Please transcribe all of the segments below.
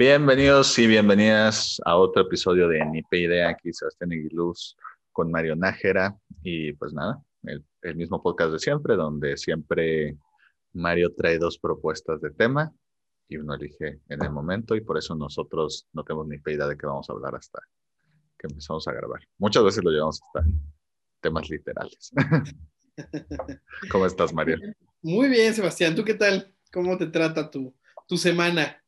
Bienvenidos y bienvenidas a otro episodio de Nipe Idea, aquí Sebastián Aguiluz con Mario Nájera y pues nada, el, mismo podcast de siempre, donde siempre Mario trae dos propuestas de tema y uno elige en el momento y por eso nosotros no tenemos ni idea de qué vamos a hablar hasta que empezamos a grabar. Muchas veces lo llevamos hasta temas literales. ¿Cómo estás, Mario? Muy bien, Sebastián. ¿Tú qué tal? ¿Cómo te trata tu, tu semana?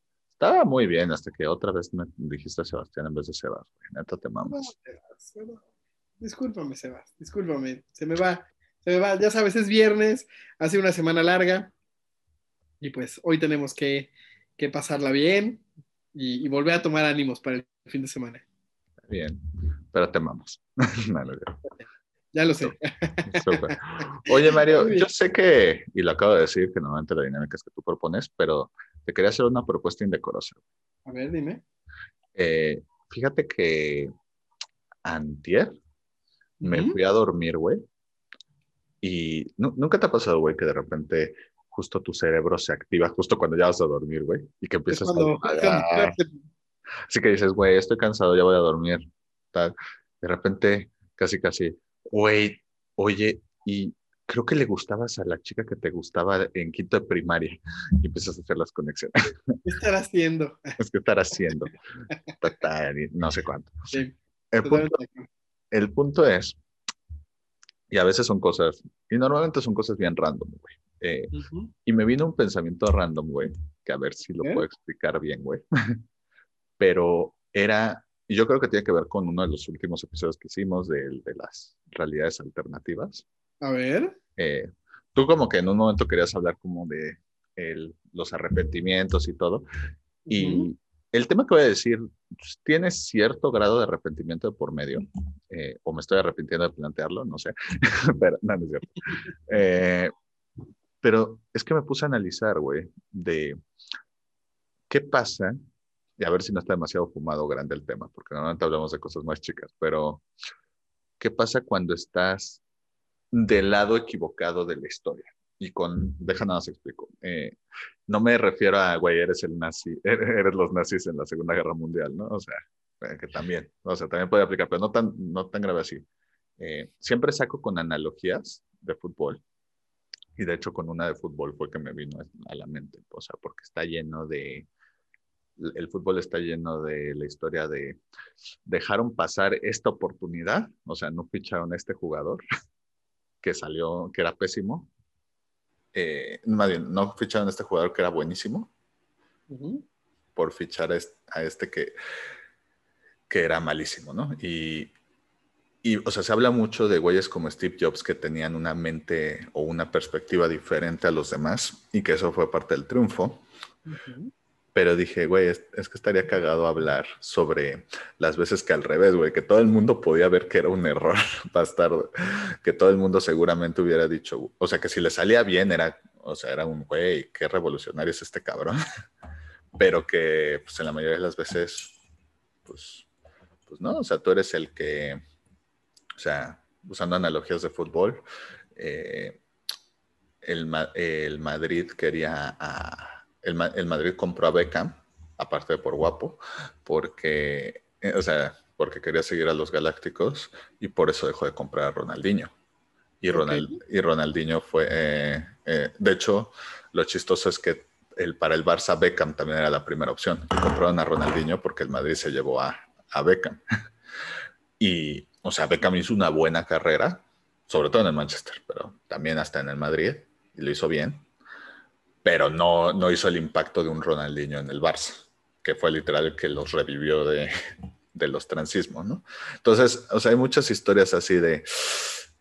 Estaba muy bien hasta que otra vez me dijiste Sebastián en vez de Sebas. Neta, te mamas. Discúlpame, Sebas. Discúlpame. Se me va. Se me va. Ya sabes, es viernes. Hace una semana larga. Y pues hoy tenemos que, que pasarla bien y, y, volver a tomar ánimos para el fin de semana. Bien. Pero te mamas. no, no, ya lo sé. Super. Oye, Mario, yo sé que, y lo acabo de decir, que normalmente la dinámica es que tú propones, pero te quería hacer una propuesta indecorosa. A ver, dime. Eh, fíjate que antier me fui a dormir, güey. Y nunca te ha pasado, güey, que de repente justo tu cerebro se activa justo cuando ya vas a dormir, güey. Y que empiezas cuando, a... Así que dices, güey, estoy cansado, ya voy a dormir. Tal. De repente, casi, casi, güey, oye, y creo que le gustabas a la chica que te gustaba en quinto de primaria y empiezas a hacer las conexiones. ¿Qué estar haciendo? Es que estar haciendo. no sé cuánto. Sí, el, punto, el, punto, es, y a veces son cosas, y normalmente son cosas bien random, güey. Eh, uh -huh. Y me vino un pensamiento random, güey, que a ver si lo ¿Eh? puedo explicar bien, güey. Pero era, y yo creo que tiene que ver con uno de los últimos episodios que hicimos de, de las realidades alternativas. A ver. Eh, tú como que en un momento querías hablar como de el, los arrepentimientos y todo. Y uh -huh. el tema que voy a decir pues, tiene cierto grado de arrepentimiento de por medio. Eh, o me estoy arrepintiendo de plantearlo, no sé. pero no, no es cierto. Eh, pero es que me puse a analizar, güey, de qué pasa, y a ver si no está demasiado fumado grande el tema, porque normalmente hablamos de cosas más chicas, pero ¿qué pasa cuando estás del lado equivocado de la historia. Y con, deja nada más explico. Eh, no me refiero a, güey, eres el nazi, eres los nazis en la Segunda Guerra Mundial, ¿no? O sea, eh, que también, o sea, también puede aplicar, pero no tan, no tan grave así. Eh, siempre saco con analogías de fútbol. Y de hecho con una de fútbol fue que me vino a la mente, o sea, porque está lleno de, el fútbol está lleno de la historia de dejaron pasar esta oportunidad, o sea, no ficharon a este jugador, que salió, que era pésimo. Eh, más bien, no ficharon a este jugador que era buenísimo uh -huh. por fichar a este que, que era malísimo, ¿no? Y, y, o sea, se habla mucho de güeyes como Steve Jobs que tenían una mente o una perspectiva diferente a los demás y que eso fue parte del triunfo. Uh -huh. Pero dije, güey, es, que estaría cagado hablar sobre las veces que al revés, güey, que todo el mundo podía ver que era un error bastardo, que todo el mundo seguramente hubiera dicho, o sea, que si le salía bien era, o sea, era un, güey, qué revolucionario es este cabrón, pero que, pues, en la mayoría de las veces, pues, pues no, o sea, tú eres el que, o sea, usando analogías de fútbol, eh, el, el Madrid quería a el, el, Madrid compró a Beckham, aparte de por guapo, porque, eh, o sea, porque quería seguir a los Galácticos y por eso dejó de comprar a Ronaldinho. Y, Ronald, okay. y Ronaldinho fue, eh, eh, de hecho, lo chistoso es que el, para el Barça Beckham también era la primera opción. Compraron a Ronaldinho porque el Madrid se llevó a, a Beckham. Y, o sea, Beckham hizo una buena carrera, sobre todo en el Manchester, pero también hasta en el Madrid, y lo hizo bien pero no, no hizo el impacto de un Ronaldinho en el Barça, que fue literal que los revivió de, de los transismos, ¿no? Entonces, o sea, hay muchas historias así de,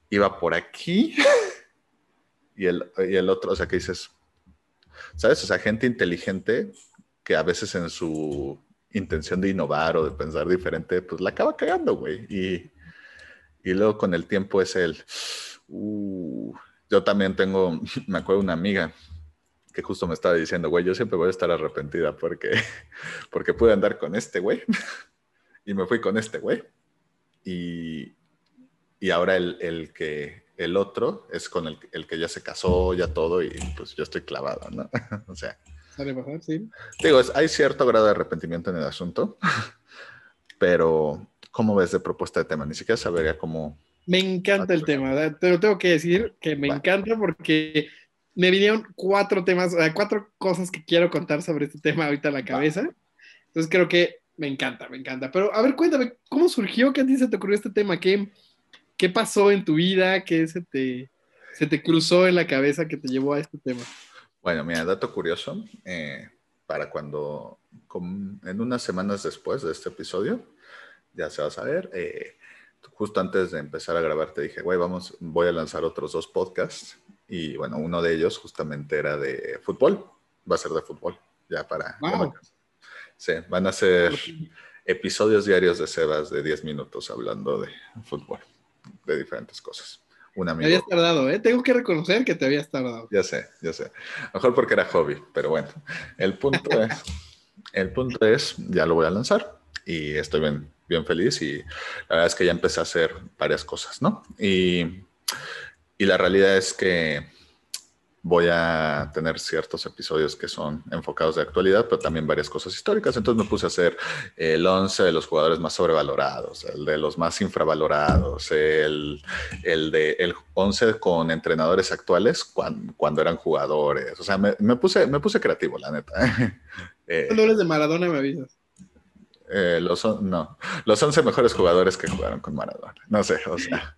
iba por aquí y el, y el otro, o sea, que dices, ¿sabes? O sea, gente inteligente que a veces en su intención de innovar o de pensar diferente, pues la acaba cagando, güey. Y, y luego con el tiempo es el, uh, yo también tengo, me acuerdo una amiga que justo me estaba diciendo, güey, yo siempre voy a estar arrepentida porque, porque pude andar con este güey y me fui con este güey. Y, y ahora el, el, que, el otro es con el, el, que ya se casó, ya todo, y pues yo estoy clavado, ¿no? o sea. Sale pasar, sí. Digo, es- hay cierto grado de arrepentimiento en el asunto, pero ¿cómo ves de propuesta de tema? Ni siquiera sabería cómo... Me encanta el tema, te lo tengo que decir que me Va. encanta porque me vinieron cuatro temas, cuatro cosas que quiero contar sobre este tema ahorita a la cabeza. Entonces creo que me encanta, me encanta. Pero a ver, cuéntame, ¿cómo surgió que a ti se te ocurrió este tema? ¿Qué, qué pasó en tu vida? ¿Qué se te, se te cruzó en la cabeza que te llevó a este tema? Bueno, mira, dato curioso, eh, para cuando, en unas semanas después de este episodio, ya se va a saber, eh, justo antes de empezar a grabar te dije, güey, vamos, voy a lanzar otros dos podcasts y bueno, uno de ellos justamente era de fútbol, va a ser de fútbol, ya para... Wow. Sí, van a ser episodios diarios de Sebas de 10 minutos hablando de fútbol, de diferentes cosas. Un amigo... habías tardado, ¿eh? Tengo que reconocer que te habías tardado. Ya sé, ya sé. Mejor porque era hobby, pero bueno. El punto es, el punto es, ya lo voy a lanzar y estoy bien, bien feliz y la verdad es que ya empecé a hacer varias cosas, ¿no? Y, y la realidad es que voy a tener ciertos episodios que son enfocados de actualidad, pero también varias cosas históricas. Entonces me puse a hacer el 11 de los jugadores más sobrevalorados, el de los más infravalorados, el, el de el 11 con entrenadores actuales cuando, cuando eran jugadores. O sea, me, me puse, me puse creativo, la neta. Eh, eres de Maradona me avisas. eh, los, no, los 11 mejores jugadores que jugaron con Maradona. No sé, o sea.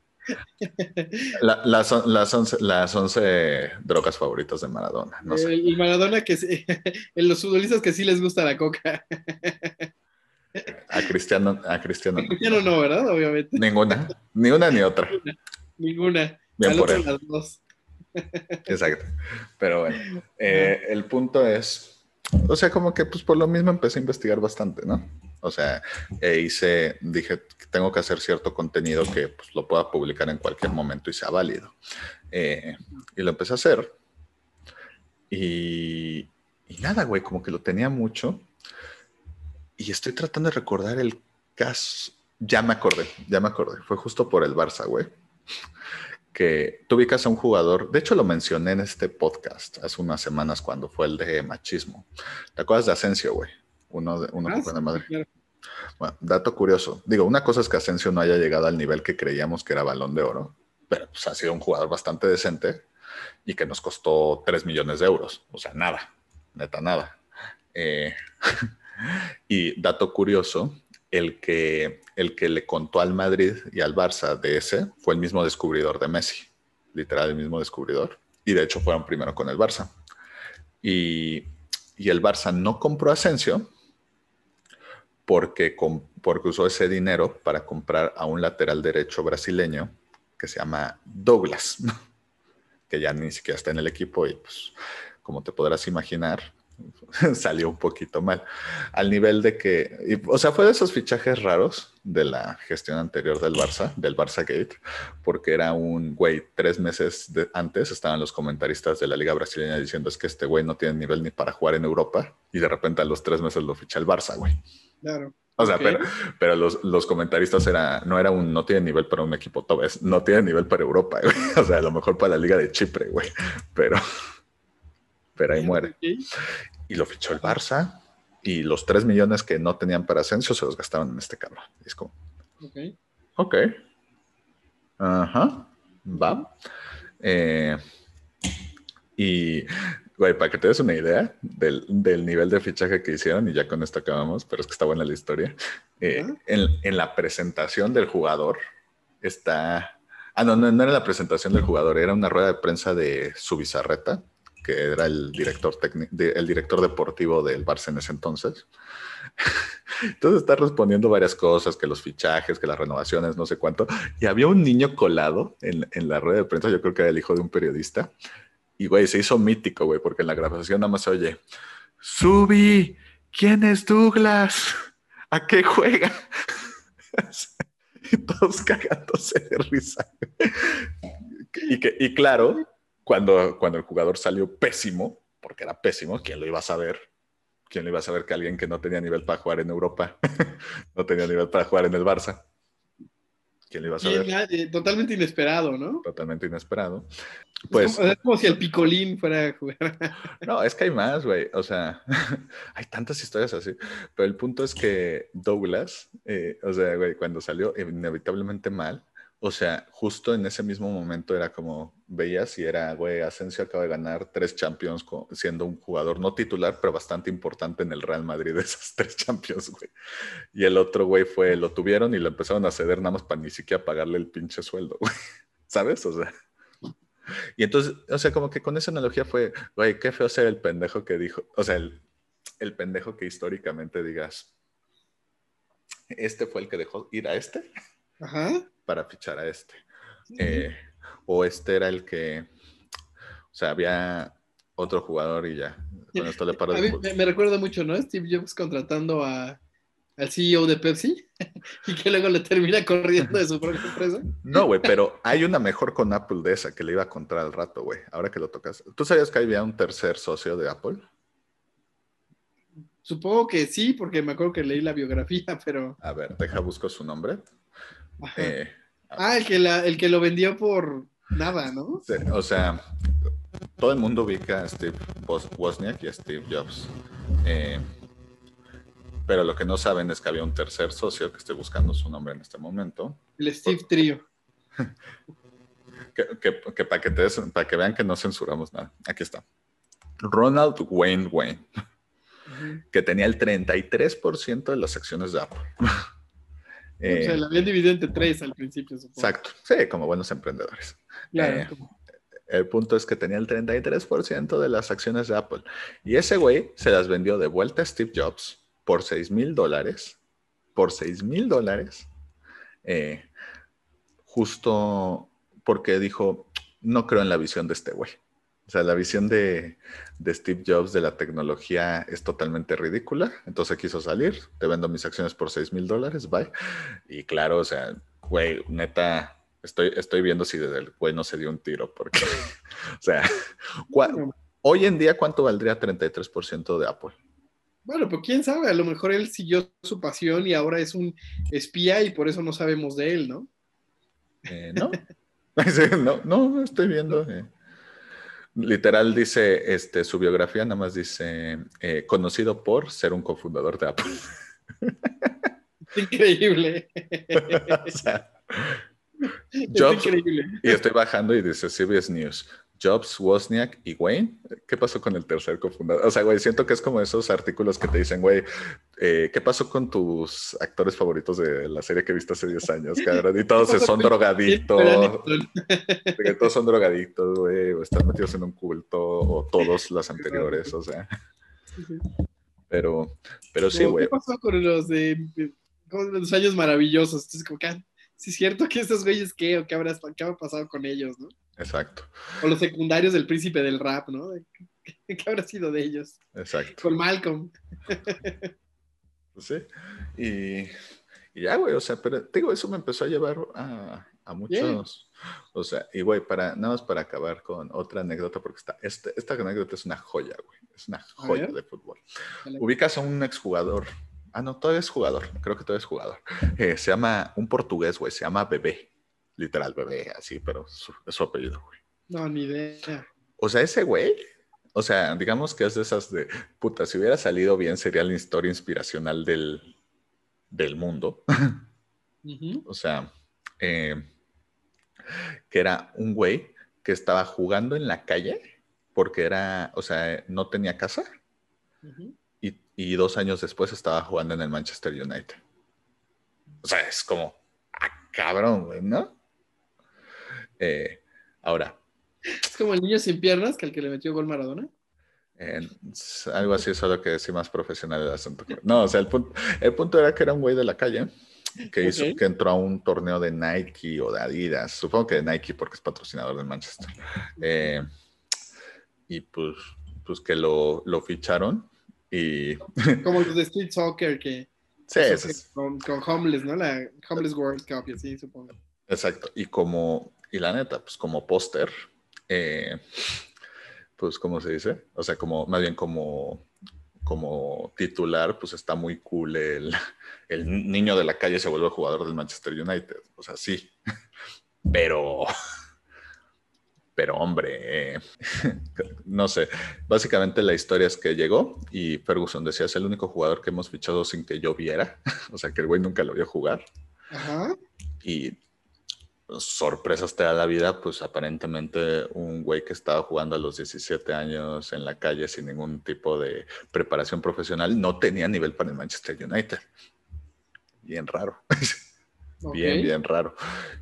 La- las, on- las, 11, las 11 drogas favoritas de Maradona. No sé. El, el Maradona que sí- en los futbolistas que sí les gusta la coca. A Cristiano, a Cristiano no. Cristiano no, ¿verdad? Obviamente. Ninguna, ni una ni otra. Ninguna. Bien por él. las dos. Exacto. Pero bueno, eh, el punto es, o sea, como que pues por lo mismo empecé a investigar bastante, ¿no? O sea, e hice, dije, tengo que hacer cierto contenido que pues, lo pueda publicar en cualquier momento y sea válido. Eh, y lo empecé a hacer. Y, y nada, güey, como que lo tenía mucho. Y estoy tratando de recordar el caso. Ya me acordé, ya me acordé. Fue justo por el Barça, güey que tú ubicas a un jugador, de hecho lo mencioné en este podcast hace unas semanas cuando fue el de machismo. ¿Te acuerdas de Asensio, güey? Uno, de, uno Ah, que fue sí, de Madrid. claro. Bueno, dato curioso. Digo, una cosa es que Asensio no haya llegado al nivel que creíamos que era balón de oro, pero pues, ha sido un jugador bastante decente y que nos costó 3 millones de euros. O sea, nada, neta, nada. Eh, y dato curioso, el que, el que le contó al Madrid y al Barça de ese fue el mismo descubridor de Messi, literal el mismo descubridor. Y de hecho fueron primero con el Barça. Y, y el Barça no compró a Asensio porque, porque usó ese dinero para comprar a un lateral derecho brasileño que se llama Douglas, que ya ni siquiera está en el equipo y pues como te podrás imaginar, salió un poquito mal. Al nivel de que, y, o sea, fue de esos fichajes raros de la gestión anterior del Barça, del Barça Gate, porque era un güey, tres meses de- antes estaban los comentaristas de la Liga Brasileña diciendo es que este güey no tiene nivel ni para jugar en Europa, y de repente a los tres meses lo ficha el Barça, güey. Claro. O sea, pero, pero los, los comentaristas era, no era un, no tiene nivel para un equipo top, es, no tiene nivel para Europa, güey. O sea, a lo mejor para la Liga de Chipre, güey. Pero, pero ahí muere. Y lo fichó el Barça y los 3 millones que no tenían para Asensio se los gastaron en este cabrón. Es como, Ok. ok. Ajá. Va. Eh, y, güey, para que te des una idea del, del nivel de fichaje que hicieron, y ya con esto acabamos, pero es que está buena la historia. eh, en, en la presentación del jugador está. Ah, no, no, no era la presentación del jugador, era una rueda de prensa de su bizarreta, que era el director, técnico, el director deportivo del Barça en ese entonces. Entonces está respondiendo varias cosas, que los fichajes, que las renovaciones, no sé cuánto. Y había un niño colado en, en la rueda de prensa, yo creo que era el hijo de un periodista. Y, güey, se hizo mítico, güey, porque en la grabación nada más se oye, Subi, ¿quién es Douglas? ¿A qué juega? y todos cagándose de risa. y, que, y claro, cuando, cuando el jugador salió pésimo, porque era pésimo, ¿quién lo iba a saber? ¿Quién le iba a saber que alguien que no tenía nivel para jugar en Europa no tenía nivel para jugar en el Barça? ¿Quién le iba a saber? eh, totalmente inesperado, ¿no? Totalmente inesperado. Pues, es, como, si el picolín fuera a jugar. No, es que hay más, güey. O sea, hay tantas historias así. Pero el punto es que Douglas, eh, o sea, güey, cuando salió inevitablemente mal, o sea, justo en ese mismo momento era como, veías y era, güey, Asensio acaba de ganar tres Champions siendo un jugador no titular, pero bastante importante en el Real Madrid de esas tres Champions, güey. Y el otro, güey, fue, lo tuvieron y lo empezaron a ceder nada más para ni siquiera pagarle el pinche sueldo, güey. ¿Sabes? O sea. Y entonces, o sea, como que con esa analogía fue, güey, qué feo ser el pendejo que dijo, o sea, el, el pendejo que históricamente digas, este fue el que dejó ir a este. Ajá para fichar a este. Eh, o este era el que, o sea, había otro jugador y ya. Con esto le paro me, me, recuerda mucho, ¿no? Steve Jobs contratando a, al CEO de Pepsi y que luego le termina corriendo de su propia empresa. No, güey, pero hay una mejor con Apple de esa que le iba a contar al rato, güey. Ahora que lo tocas. ¿Tú sabías que había un tercer socio de Apple? Supongo que sí, porque me acuerdo que leí la biografía, pero. A ver, deja busco su nombre. Eh, ah, el que, el que lo vendió por nada, ¿no? o sea, todo el mundo ubica a Steve Wozniak y a Steve Jobs. Eh, pero lo que no saben es que había un tercer socio que estoy buscando su nombre en este momento. El Steve Trio. que, para, que para que vean que no censuramos nada. Aquí está. Ronald Wayne Wayne, que tenía el 33% de las acciones de Apple. O sea, eh, la habían dividido entre tres al principio, supongo. Exacto, sí, como buenos emprendedores. Eh, el punto es que tenía el 33% de las acciones de Apple. Y ese güey se las vendió de vuelta a Steve Jobs por 6 mil dólares. Por 6 mil dólares. Eh, justo porque dijo, no creo en la visión de este güey. O sea, la visión de, Steve Jobs de la tecnología es totalmente ridícula. Entonces quiso salir, te vendo mis acciones por 6 mil dólares, bye. Y claro, o sea, güey, neta, estoy, estoy viendo si desde el güey no se dio un tiro, porque, o sea, hoy en día, ¿cuánto valdría 33% de Apple? Bueno, pues quién sabe, a lo mejor él siguió su pasión y ahora es un espía y por eso no sabemos de él, ¿no? Eh, no. no, no, estoy viendo. Eh. Literal dice, este, su biografía nada más dice, eh, conocido por ser un cofundador de Apple. Increíble. increíble. Y estoy bajando y dice CBS News. Jobs, Wozniak y Wayne. ¿Qué pasó con el tercer cofundador? O sea, güey, siento que es como esos artículos que te dicen, güey, eh, ¿qué pasó con tus actores favoritos de la serie que viste hace 10 años, cabrón? Y todos son drogadictos. todos son drogadictos, güey, o están metidos en un culto, o todos los anteriores, o sea. Pero, pero sí, güey. ¿Qué pasó con los de los años maravillosos? Entonces, como que, ah, sí es cierto que estos güeyes, ¿qué? ¿O qué, habrá, qué habrá pasado con ellos, no? Exacto. O los secundarios del príncipe del rap, ¿no? ¿Qué habrá sido de ellos? Exacto. Con Malcolm. Pues sí. Y, ya, güey, o sea, pero digo, eso me empezó a llevar a, muchos. O sea, y güey, para, nada más para acabar con otra anécdota, porque está, este, esta anécdota es una joya, güey. Es una joya de fútbol. Ubicas a un exjugador. Ah, no, todavía es jugador. Creo que todavía es jugador. Eh, se llama, un portugués, güey, se llama Bebé literal bebé, así, pero es su apellido, güey. No, ni idea. O sea, ese güey, o sea, digamos que es de esas de, puta, si hubiera salido bien sería la historia inspiracional del, del mundo. O sea, eh, que era un güey que estaba jugando en la calle porque era, o sea, no tenía casa. y, y, dos años después estaba jugando en el Manchester United. O sea, es como, ah, cabrón, güey, ¿no? Eh, ahora. Es como el niño sin piernas que el que le metió gol Maradona. algo así, solo que sí más profesional el asunto. No, o sea, el punto, el punto era que era un güey de la calle que hizo que entró a un torneo de Nike o de Adidas, supongo que de Nike porque es patrocinador de Manchester. Eh, y pues, pues que lo, lo ficharon y... Como los de Street Soccer que... Sí, con, con, Homeless, ¿no? La Homeless World Cup así, supongo. Exacto. Y como y la neta, pues como póster, eh, pues ¿cómo se dice? O sea, como más bien como, como titular, pues está muy cool el, el niño de la calle se vuelve jugador del Manchester United. O sea, sí, pero Pero hombre, no sé, básicamente la historia es que llegó y Ferguson decía, es el único jugador que hemos fichado sin que yo viera, o sea que el güey nunca lo vio jugar. Ajá. Y sorpresas te da la vida, pues aparentemente un güey que estaba jugando a los 17 años en la calle sin ningún tipo de preparación profesional no tenía nivel para el Manchester United. Bien raro. Bien, bien raro.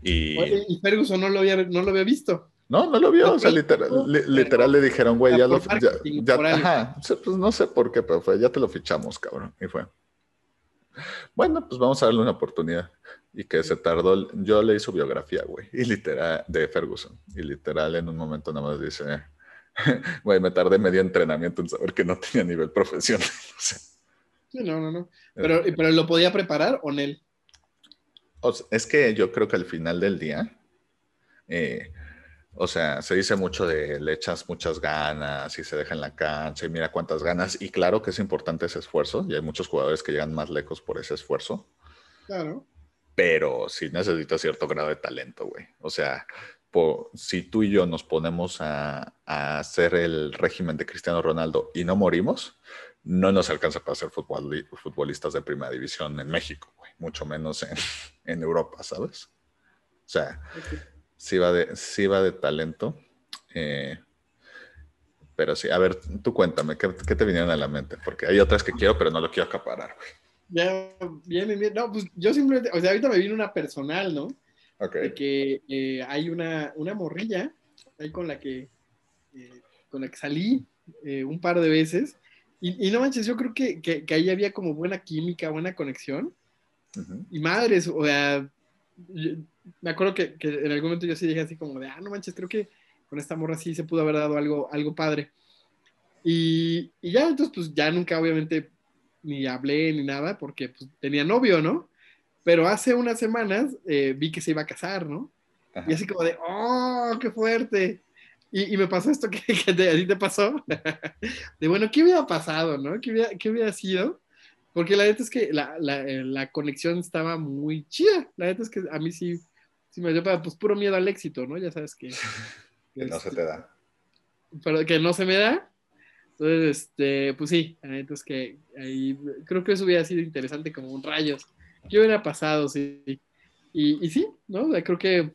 Y, y Ferguson no lo, había, no lo había visto. No, no lo vio. o sea, literal, literal le dijeron, güey, ya lo. Ya, ajá, pues no sé por qué, pero fue, ya te lo fichamos, cabrón. Y fue. Bueno, pues vamos a darle una oportunidad y que se tardó, yo leí su biografía, güey, y literal, de Ferguson, y literal en un momento nada más dice, güey, me tardé medio entrenamiento en saber que no tenía nivel profesional. sí, no, no, no. Pero, pero ¿lo podía preparar o no? es que yo creo que al final del día, eh, o sea, se dice mucho de le echas muchas ganas y se deja en la cancha y mira cuántas ganas. Y claro que es importante ese esfuerzo y hay muchos jugadores que llegan más lejos por ese esfuerzo. Claro pero sí necesita cierto grado de talento, güey. O sea, si tú y yo nos ponemos a, hacer el régimen de Cristiano Ronaldo y no morimos, no nos alcanza para ser futbolistas de primera división en México, güey, mucho menos en, Europa, ¿sabes? O sea, sí, va de, sí va de talento. Eh, pero sí, a ver, tú cuéntame, ¿qué, ¿qué, te vinieron a la mente? Porque hay otras que quiero, pero no lo quiero acaparar, güey. Ya, bien, bien, No, pues yo simplemente, o sea, ahorita me vino una personal, ¿no? Ok. De que eh, hay una, una morrilla ahí con la que, eh, con la que salí eh, un par de veces. Y, no manches, yo creo que, que, ahí había como buena química, buena conexión. Y madres, o sea, me acuerdo que, que, en algún momento yo sí dije así como de, ah, no manches, creo que con esta morra sí se pudo haber dado algo, algo padre. Y, y ya, entonces, pues ya nunca, obviamente, ni hablé ni nada porque pues, tenía novio, ¿no? Pero hace unas semanas eh, vi que se iba a casar, ¿no? Y así como de, ¡oh, qué fuerte! Y, me pasó esto que, que te, a ti te pasó. de bueno, ¿qué hubiera pasado, no? ¿Qué hubiera, qué hubiera sido? Porque la neta es que la, la, eh, la, conexión estaba muy chida. La neta es que a mí sí, sí me dio para, pues puro miedo al éxito, ¿no? Ya sabes que. que no se te da. Pero que no se me da. Entonces, este, pues sí, entonces que ahí creo que eso hubiera sido interesante como un rayos. ¿Qué hubiera pasado? Sí. Y, y sí, ¿no? creo que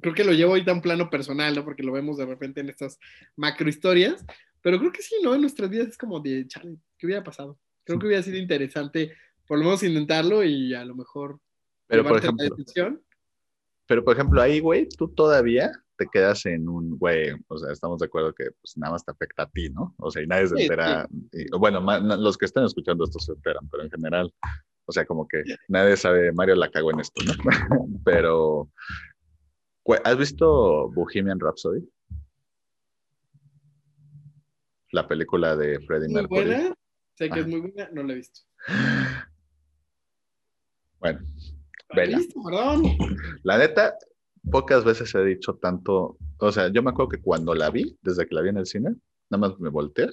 creo que lo llevo ahí tan plano personal, ¿no? Porque lo vemos de repente en estas macro historias, pero creo que sí, ¿no? En nuestras vidas es como de, chale, ¿qué hubiera pasado? Creo que hubiera sido interesante por lo menos intentarlo y a lo mejor pero por ejemplo, pero por ejemplo ahí, güey, tú todavía te quedas en un, güey, o sea, estamos de acuerdo que pues nada más te afecta a ti, ¿no? O sea, y nadie se entera, bueno, los que están escuchando esto se enteran, pero en general, o sea, como que nadie sabe, Mario la cago en esto, ¿no? pero, ¿has visto Bohemian Rhapsody? La película de Freddie muy Mercury. Buena. Sé que es muy buena, no la he visto. Bueno, vela. Visto, perdón. La neta, pocas veces he dicho tanto, o sea, yo me acuerdo que cuando la vi, desde que la vi en el cine, nada más me volteé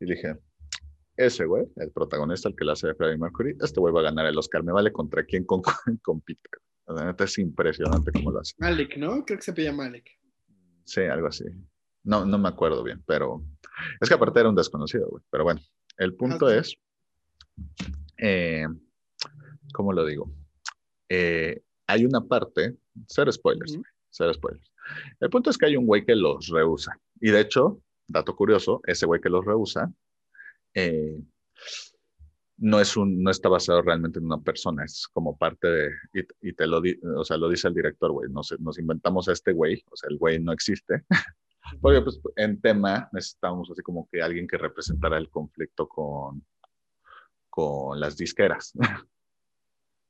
y dije, ese güey, el protagonista, el que la hace de Freddie Mercury, este güey va a ganar el Oscar, me vale contra quién con, compite. O sea, es impresionante cómo lo hace. Malik, ¿no? Creo que se pilla Malik. Sí, algo así. No, no me acuerdo bien, pero es que aparte era un desconocido, güey. Pero bueno, el punto es, eh, ¿cómo lo digo? Eh, hay una parte, cero spoilers, cero spoilers. El punto es que hay un güey que los rehúsa. Y de hecho, dato curioso, ese güey que los rehúsa eh, no, es un, no está basado realmente en una persona, es como parte de, y, te lo, o sea, lo dice el director, güey, nos, nos inventamos a este güey, o sea, el güey no existe. Porque pues en tema necesitamos así como que alguien que representara el conflicto con, con las disqueras.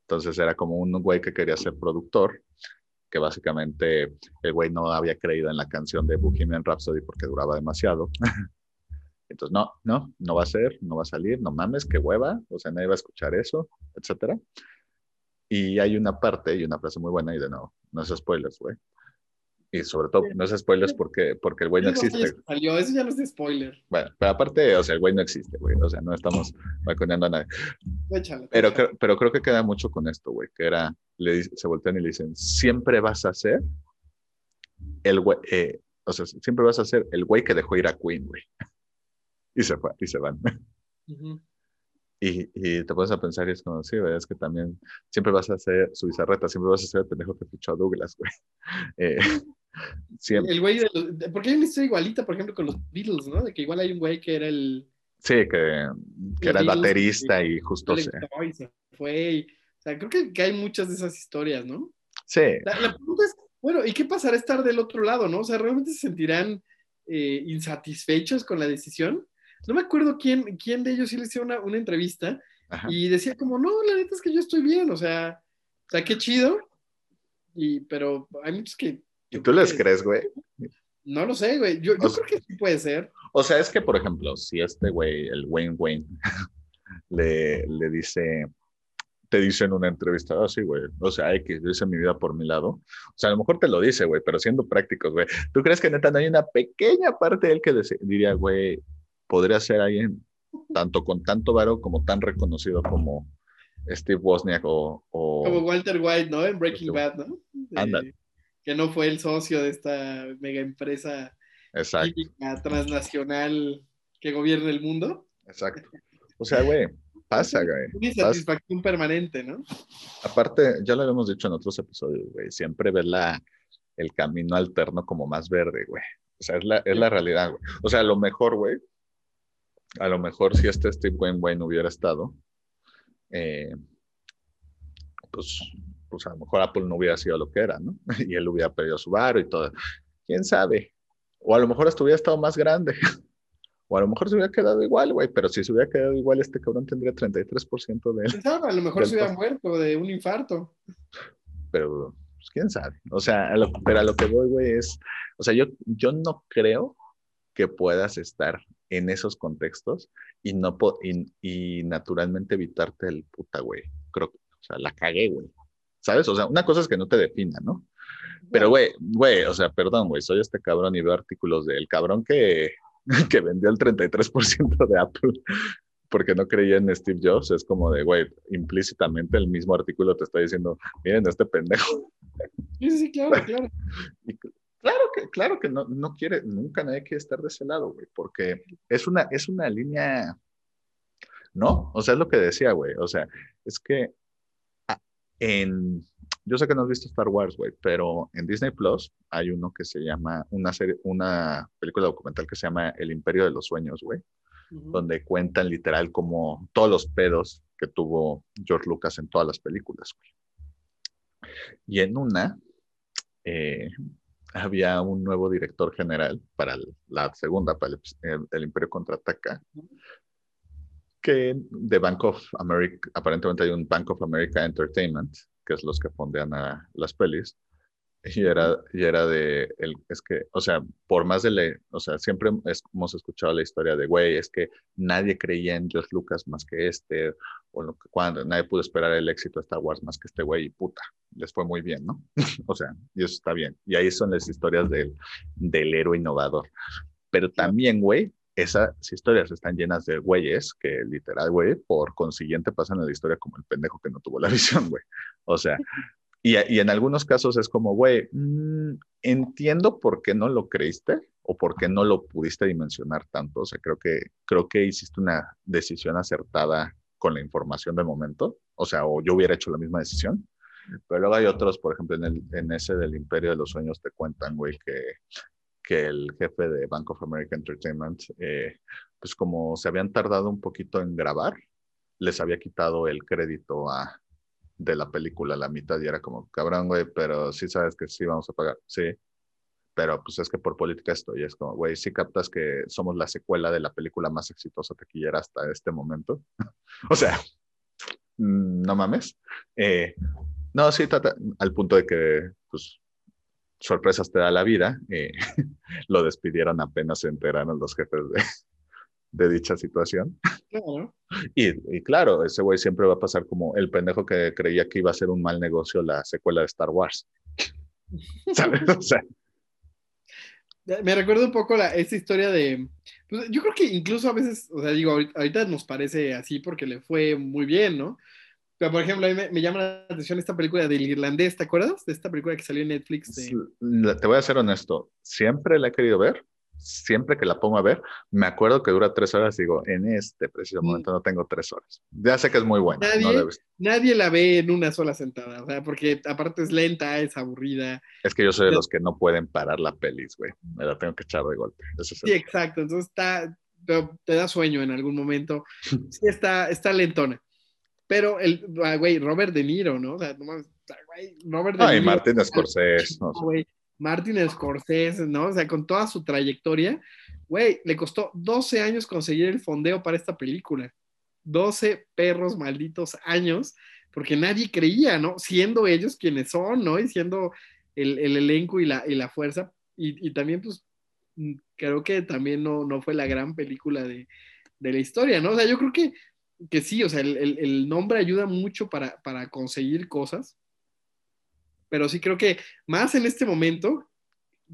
Entonces era como un güey que quería ser productor, que básicamente el güey no había creído en la canción de Bohemian Rhapsody porque duraba demasiado. Entonces, no, no, no va a ser, no va a salir, no mames, qué hueva, o sea, nadie va a escuchar eso, etcétera. Y hay una parte y una frase muy buena, y de nuevo, no es spoilers, güey, y sobre todo, no es spoilers porque, porque el güey no existe. Salió, eso ya no es spoiler. Bueno, pero aparte, o sea, el güey no existe, güey. O sea, no estamos balconeando a nadie. pero, pero creo que queda mucho con esto, güey, que era, le, se voltean y le dicen, siempre vas a ser el güey, eh, o sea, siempre vas a ser el güey que dejó ir a Queen, güey. Y se fue, y se van. Y, y, te pones a pensar y es como, sí, es que también siempre vas a ser su bizarreta, siempre vas a ser el pendejo que fichó a Douglas, güey. Eh, siempre. El güey de los, porque hay una historia igualita, por ejemplo, con los Beatles, ¿no? De que igual hay un güey que era el... Sí, que, que era el baterista y justo se... se fue. o sea, creo que, que, hay muchas de esas historias, ¿no? Sí. La, la pregunta es, bueno, ¿y qué pasará estar del otro lado, no? O sea, ¿realmente se sentirán eh, insatisfechos con la decisión? No me acuerdo quién, quién de ellos sí le hizo una, una entrevista y decía como, no, la neta es que yo estoy bien, o sea, o sea, qué chido, y, pero hay muchos que... ¿Y tú les crees, güey? No lo sé, güey, yo, yo creo que sí puede ser. O sea, es que, por ejemplo, si este güey, el Wayne Wayne, le, le dice, te dice en una entrevista, ah, sí, güey, o sea, hay que yo hice mi vida por mi lado. O sea, a lo mejor te lo dice, güey, pero siendo prácticos, güey. ¿Tú crees que neta no hay una pequeña parte de él que diría, güey, podría ser alguien tanto con tanto varo como tan reconocido como Steve Wozniak o, Como Walter White, ¿no? En Breaking Bad, ¿no? Que no fue el socio de esta mega empresa transnacional que gobierna el mundo. Exacto. O sea, güey, pasa, güey. Una satisfacción permanente, ¿no? Aparte, ya lo habíamos dicho en otros episodios, güey, siempre ver la, el camino alterno como más verde, güey. O sea, es la, es la realidad, güey. O sea, lo mejor, güey, a lo mejor si este Steve Wayne hubiera estado, eh, pues, pues a lo mejor Apple no hubiera sido lo que era, ¿no? Y él hubiera perdido su bar y todo. ¿Quién sabe? O a lo mejor hasta hubiera estado más grande. O a lo mejor se hubiera quedado igual, güey, pero si se hubiera quedado igual, este cabrón tendría 33% de él. A lo mejor se hubiera muerto de un infarto. Pero, pues, quién sabe. O sea, a lo, pero a lo que voy, güey, es, o sea, yo, yo no creo que puedas estar en esos contextos y no y, y naturalmente evitarte el puta, güey. Creo que, o sea, la cagué, güey. ¿Sabes? O sea, una cosa es que no te defina, ¿no? Pero, güey, güey, o sea, perdón, güey, soy este cabrón y veo artículos del cabrón que que vendió el 33% de Apple porque no creía en Steve Jobs, es como de, güey, implícitamente el mismo artículo te está diciendo, miren, este pendejo. Sí, sí, claro, claro. Y claro que, claro que no, no quiere, nunca nadie quiere estar de ese lado, güey, porque es una, es una línea, ¿no? O sea, es lo que decía, güey, o sea, es que ah, en, yo sé que no has visto Star Wars, güey, pero en Disney Plus hay uno que se llama, una serie, una película documental que se llama El Imperio de los Sueños, güey, donde cuentan literal como todos los pedos que tuvo George Lucas en todas las películas, güey. Y en una, eh, había un nuevo director general para la segunda, para el, el Imperio Contraataca, que de Bank of America, aparentemente hay un Bank of America Entertainment, que es los que fondean a las pelis, y era, y era de, el, es que, o sea, por más de, le, o sea, siempre hemos escuchado la historia de, güey, es que nadie creía en George Lucas más que este, o lo que, cuando nadie pudo esperar el éxito de Star Wars más que este güey, y puta, les fue muy bien, ¿no? o sea, y eso está bien. Y ahí son las historias del, del héroe innovador. Pero también, güey, esas historias están llenas de güeyes que literal, güey, por consiguiente pasan a la historia como el pendejo que no tuvo la visión, güey. O sea, y, en algunos casos es como, güey, mmm, entiendo por qué no lo creíste o por qué no lo pudiste dimensionar tanto. O sea, creo que, creo que hiciste una decisión acertada con la información del momento. O sea, o yo hubiera hecho la misma decisión. Pero luego hay otros, por ejemplo, en, el, en ese del Imperio de los Sueños te cuentan, güey, que que el jefe de Bank of America Entertainment, eh, pues como se habían tardado un poquito en grabar, les había quitado el crédito a, de la película la mitad y era como, cabrón, güey, pero sí sabes que sí vamos a pagar, sí, pero pues es que por política estoy, es como, güey, sí captas que somos la secuela de la película más exitosa taquillera hasta este momento. o sea, mm, no mames. Eh, no, sí, al punto de que, pues, sorpresas te da la vida, eh, lo despidieron apenas se enteraron los jefes de, dicha situación. Y, claro, ese güey siempre va a pasar como el pendejo que creía que iba a ser un mal negocio la secuela de Star Wars. ¿Sabes? O sea. Me recuerda un poco la, esa historia de. Pues, yo creo que incluso a veces, o sea, digo, ahorita nos parece así porque le fue muy bien, ¿no? Pero, por ejemplo, a mí me, me, llama la atención esta película del irlandés, ¿te acuerdas? De esta película que salió en Netflix. De... Te voy a ser honesto, siempre la he querido ver, siempre que la pongo a ver, me acuerdo que dura tres horas, digo, en este preciso momento no tengo tres horas. Ya sé que es muy buena. Nadie, nadie la ve en una sola sentada, o sea, porque aparte es lenta, es aburrida. Es que yo soy de los que no pueden parar la pelis, güey. Me la tengo que echar de golpe. sí, exacto. Entonces está, te da sueño en algún momento. Sí, está, está lentona. Pero el, ah, güey, Robert De Niro, ¿no? O sea, güey, Robert De Ay, Martin Scorsese. No sé. Martin Scorsese, ¿no? O sea, con toda su trayectoria, güey, le costó 12 años conseguir el fondeo para esta película. 12 perros malditos años, porque nadie creía, ¿no? Siendo ellos quienes son, ¿no? Y siendo el, el elenco y la, y la fuerza. Y, y, también, pues, mm, creo que también no, no fue la gran película de, de, la historia, ¿no? O sea, yo creo que, que sí, o sea, el, el nombre ayuda mucho para, para conseguir cosas pero sí creo que más en este momento,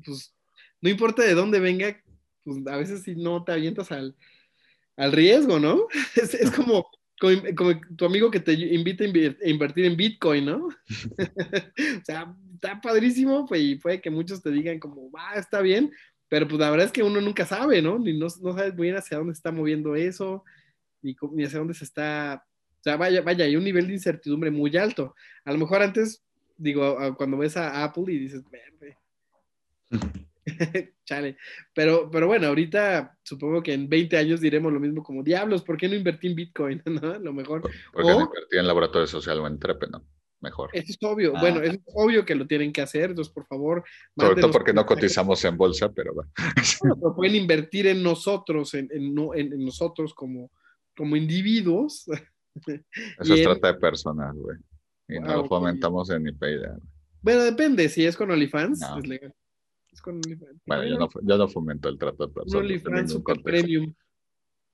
pues no importa de dónde venga, pues a veces si no te avientas al, al riesgo, ¿no? Es, es como, como, tu amigo que te invita a invertir en Bitcoin, ¿no? o sea, está padrísimo, pues, y puede que muchos te digan como, va, está bien, pero pues la verdad es que uno nunca sabe, ¿no? Ni no, no sabes muy bien hacia dónde se está moviendo eso, ni, ni hacia dónde se está... O sea, vaya, vaya, hay un nivel de incertidumbre muy alto. A lo mejor antes digo, cuando ves a Apple y dices, verde. Chale. Pero, pero bueno, ahorita supongo que en 20 años diremos lo mismo como, diablos, ¿por qué no invertí en Bitcoin? ¿No? Lo mejor. Porque no invertí en laboratorio social o en Trepe, ¿no? Mejor. Eso es obvio. Ah. Bueno, es obvio que lo tienen que hacer, entonces por favor. Sobre todo porque no cotizamos en bolsa, pero bueno. pueden invertir en nosotros, en, en, en nosotros como, como individuos. Eso se trata de personas, güey. Y no lo fomentamos en ni. Bueno, depende, si es con OnlyFans, es legal. Es con OnlyFans. Bueno, yo no, yo no fomento el trato de personas. OnlyFans super premium.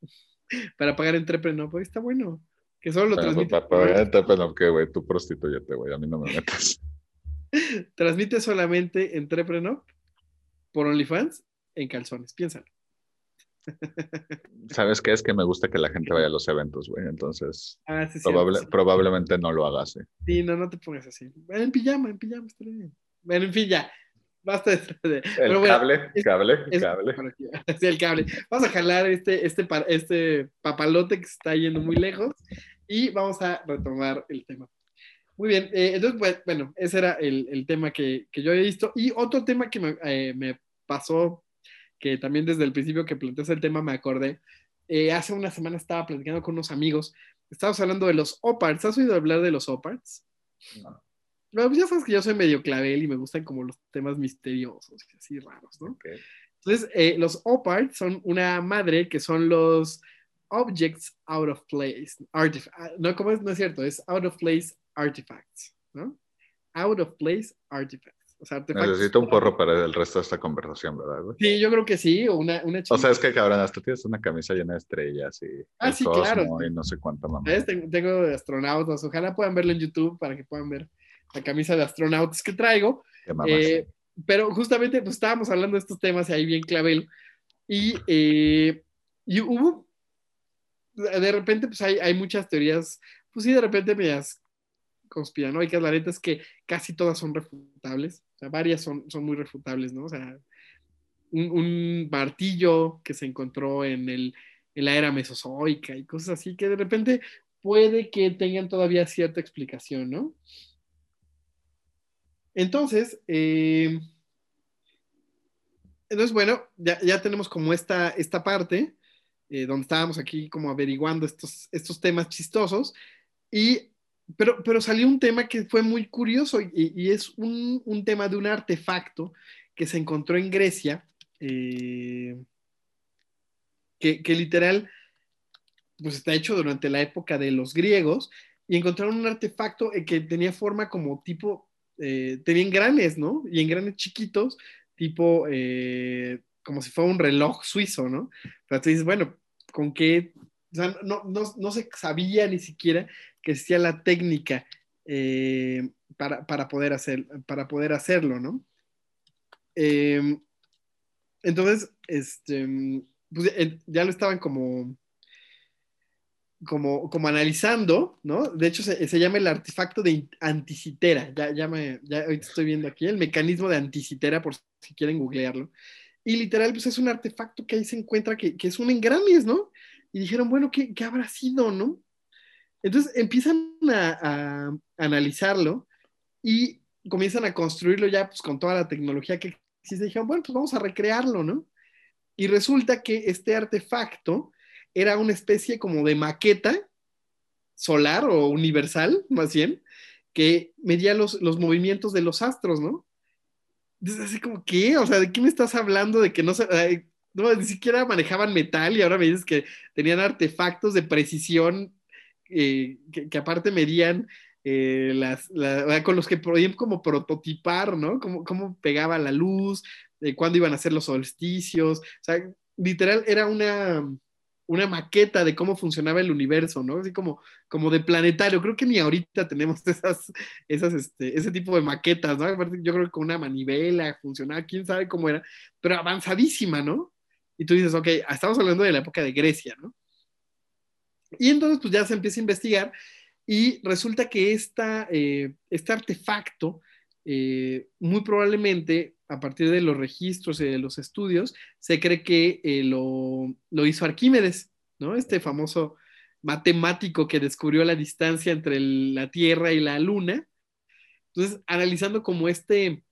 Para pagar Entrepreneur, pues está bueno. Que solo lo bueno, transmite. Para pagar Entrepreneur, ¿qué, güey? Tú prostituyete, güey. A mí no me metas. transmite solamente Entrepreneur por OnlyFans en calzones. Piénsalo. ¿Sabes qué? Es que me gusta que la gente vaya a los eventos, güey. Entonces, ah, probablemente no lo hagas. ¿sí? sí, no, no te pongas así. En pijama, en pijama, está bien. Bueno, en fin, ya. Basta de... El cable, cable, cable. Sí, el cable. Vamos a jalar este, este, este papalote que se está yendo muy lejos y vamos a retomar el tema. Muy bien, eh, entonces, bueno, ese era el, el tema que, que, yo había visto. Y otro tema que me, eh, me pasó que también desde el principio que planteaste el tema me acordé. Eh, hace una semana estaba platicando con unos amigos, estábamos hablando de los OPARTs. ¿Has oído hablar de los OPARTs? No. Bueno, pues ya sabes que yo soy medio clavel y me gustan como los temas misteriosos y así raros, ¿no? Entonces, eh, los OPARTs son una madre que son los Objects Out of Place. Ah, no, ¿cómo es? No es cierto, es Out of Place Artifacts, ¿no? Out of Place Artifacts. Necesito un porro para el resto de esta conversación, ¿verdad? Sí, yo creo que sí, o una, una O sea, es que cabrón, hasta tienes una camisa llena de estrellas y, ah, sí, claro. y no sé cuánta mamá. Tengo, tengo, de astronautas, ojalá puedan verlo en YouTube para que puedan ver la camisa de astronautas que traigo. Eh, pero justamente pues estábamos hablando de estos temas ahí bien clavel y, eh, y hubo, de repente pues hay, hay muchas teorías, pues sí, de repente medias conspiranoicas, la neta es que casi todas son refutables, o sea, varias son, son muy refutables, ¿no? O sea, un, martillo que se encontró en, el, en la era mesozoica y cosas así que de repente puede que tengan todavía cierta explicación, ¿no? Entonces, eh, entonces bueno, ya, ya, tenemos como esta, esta parte eh, donde estábamos aquí como averiguando estos, estos temas chistosos y pero, pero salió un tema que fue muy curioso y, es un, un, tema de un artefacto que se encontró en Grecia, eh, que, que, literal, pues está hecho durante la época de los griegos, y encontraron un artefacto eh, que tenía forma como tipo, eh, tenía engranes, ¿no? Y engranes chiquitos, tipo, eh, como si fuera un reloj suizo, ¿no? Pero tú dices, bueno, ¿con qué o sea, no, no, no, se sabía ni siquiera que existía la técnica eh, para, para, poder hacer, para poder hacerlo, ¿no? Eh, entonces, este, pues, ya lo estaban como, como, como analizando, ¿no? De hecho, se, llama el artefacto de anticitera. Ya, ya, me, ya estoy viendo aquí el mecanismo de anticitera, por si quieren googlearlo. Y literal, pues es un artefacto que ahí se encuentra que, que es un engramis, ¿no? Y dijeron, bueno, ¿qué, ¿qué, habrá sido, no? Entonces empiezan a, analizarlo y comienzan a construirlo ya pues, con toda la tecnología que existe. Dijeron, bueno, pues vamos a recrearlo, ¿no? Y resulta que este artefacto era una especie como de maqueta solar o universal, más bien, que medía los, los movimientos de los astros, ¿no? Entonces, así como, ¿qué? O sea, ¿de qué me estás hablando? De que no se, no, ni siquiera manejaban metal y ahora me dices que tenían artefactos de precisión eh, que, aparte medían eh, las, con los que podían como prototipar, ¿no? Cómo, cómo pegaba la luz, de cuándo iban a ser los solsticios, o sea, literal era una, una maqueta de cómo funcionaba el universo, ¿no? Así como, como de planetario. Creo que ni ahorita tenemos esas, esas, este, ese tipo de maquetas, ¿no? Yo creo que con una manivela funcionaba, quién sabe cómo era, pero avanzadísima, ¿no? Y tú dices, ok, estamos hablando de la época de Grecia, ¿no? Y entonces, pues ya se empieza a investigar y resulta que esta, eh, este artefacto, eh, muy probablemente a partir de los registros y de los estudios, se cree que eh, lo, hizo Arquímedes, ¿no? Este famoso matemático que descubrió la distancia entre la Tierra y la Luna. Entonces, analizando como este,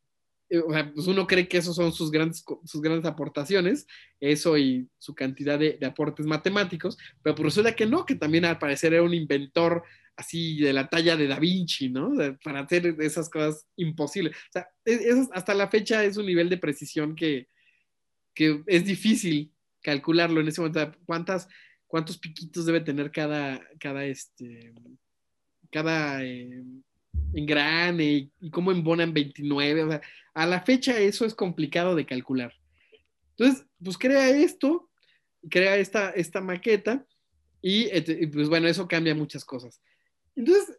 o sea, pues uno cree que esos son sus grandes, sus grandes aportaciones, eso y su cantidad de, aportes matemáticos, pero pues resulta que no, que también al parecer era un inventor así de la talla de Da Vinci, ¿no? para hacer esas cosas imposibles. O sea, hasta la fecha es un nivel de precisión que, es difícil calcularlo en ese momento. ¿Cuántas, ¿Cuántos piquitos debe tener cada, cada, este, cada eh, engrane y, cómo embonan 29? O sea, a la fecha eso es complicado de calcular. Entonces, pues crea esto, crea esta, esta maqueta y pues bueno, eso cambia muchas cosas. Entonces,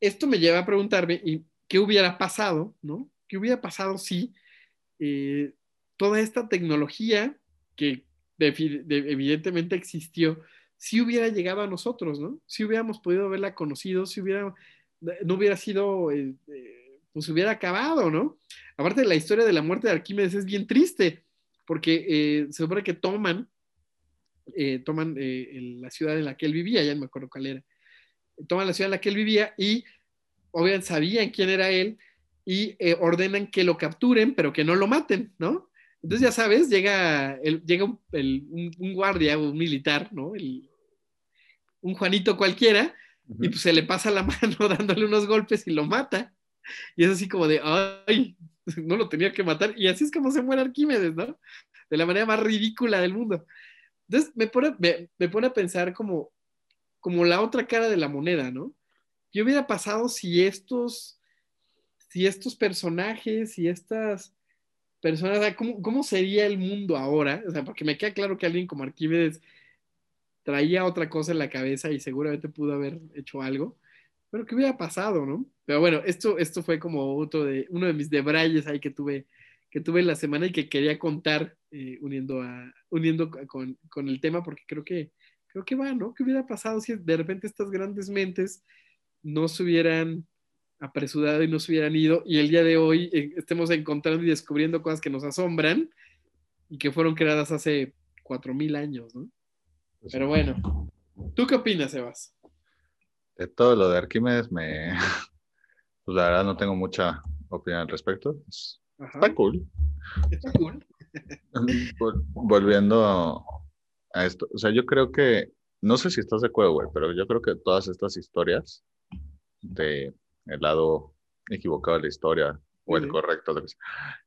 esto me lleva a preguntarme, ¿qué hubiera pasado, no? ¿Qué hubiera pasado si eh, toda esta tecnología que evidentemente existió, si hubiera llegado a nosotros, ¿no? Si hubiéramos podido haberla conocido, si hubiera, no hubiera sido, eh, eh, pues hubiera acabado, ¿no? Aparte, la historia de la muerte de Arquímedes es bien triste, porque se supone que toman, toman la ciudad en la que él vivía, ya no me acuerdo cuál era, toman la ciudad en la que él vivía y obviamente sabían quién era él y eh, ordenan que lo capturen, pero que no lo maten, ¿no? Entonces ya sabes, llega, llega un, guardia, un militar, ¿no? un Juanito cualquiera, y pues se le pasa la mano dándole unos golpes y lo mata. Y es así como de, ay, no lo tenía que matar. Y así es como se muere Arquímedes, ¿no? De la manera más ridícula del mundo. Entonces me pone, me pone a pensar como, como la otra cara de la moneda, ¿no? ¿Qué hubiera pasado si estos, si estos personajes y estas personas, ¿cómo, ¿cómo, sería el mundo ahora? O sea, porque me queda claro que alguien como Arquímedes traía otra cosa en la cabeza y seguramente pudo haber hecho algo, pero ¿qué hubiera pasado, no? Pero bueno, esto, esto fue como otro de, uno de mis debrayes ahí que tuve, que tuve en la semana y que quería contar eh, uniendo, uniendo con, con el tema porque creo que creo que va, ¿no? ¿Qué hubiera pasado si de repente estas grandes mentes no se hubieran apresurado y no se hubieran ido y el día de hoy eh, estemos encontrando y descubriendo cosas que nos asombran y que fueron creadas hace cuatro mil años, ¿no? Pues Pero bueno, ¿tú qué opinas, Sebas? De todo lo de Arquímedes, me. Pues la verdad no tengo mucha opinión al respecto. Está cool. Está cool. Volviendo a esto. O sea, yo creo que, no sé si estás de acuerdo, güey, pero yo creo que todas estas historias de el lado equivocado de la historia o el correcto,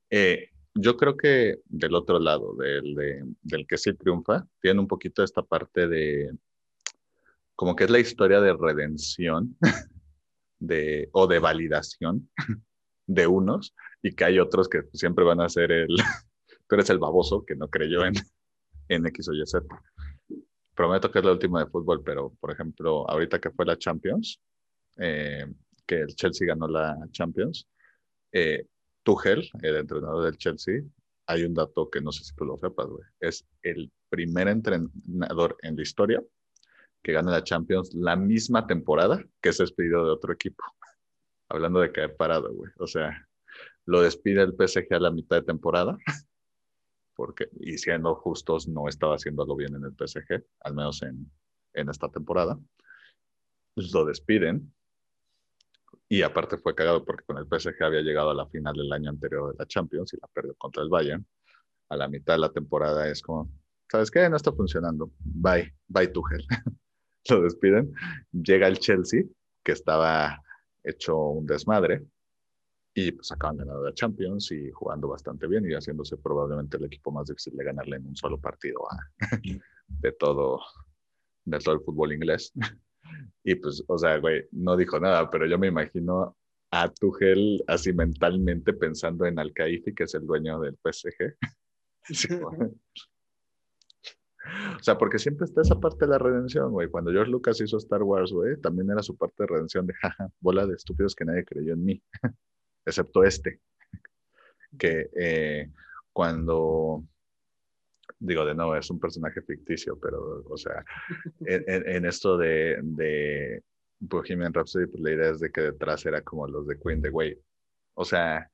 eh, yo creo que del otro lado, del, del que sí triunfa, tiene un poquito esta parte de, como que es la historia de redención de, o de validación de unos y que hay otros que siempre van a ser el, tú eres el baboso que no creyó en, en X o Y Z. Prometo que es la última de fútbol, pero por ejemplo, ahorita que fue la Champions, eh, que el Chelsea ganó la Champions, eh, Tuchel, el entrenador del Chelsea, hay un dato que no sé si tú lo sepas, güey. Es el primer entrenador en la historia que gane la Champions la misma temporada que es despedido de otro equipo. Hablando de caer parado, güey. O sea, lo despide el PSG a la mitad de temporada, porque, y siendo justos, no estaba haciéndolo bien en el PSG, al menos en, en esta temporada. Lo despiden. Y aparte fue cagado porque con el PSG había llegado a la final del año anterior de la Champions y la perdió contra el Bayern. A la mitad de la temporada es como, ¿sabes qué? No está funcionando. Bye, bye Tuchel. lo despiden. Llega el Chelsea, que estaba hecho un desmadre, y pues acaban ganando la Champions y jugando bastante bien y haciéndose probablemente el equipo más difícil de ganarle en un solo partido de, todo, de todo el fútbol inglés. Y pues, o sea, güey, no dijo nada, pero yo me imagino a Tuchel así mentalmente pensando en al que es el dueño del PSG. O sea, porque siempre está esa parte de la redención, güey. Cuando George Lucas hizo Star Wars, güey, también era su parte de redención de, jaja, bola de estúpidos que nadie creyó en mí, excepto este. Que eh, cuando, digo, de nuevo, es un personaje ficticio, pero, o sea, en, esto de, de Bohemian Rhapsody, pues la idea es de que detrás era como los de Queen, de, güey, o sea,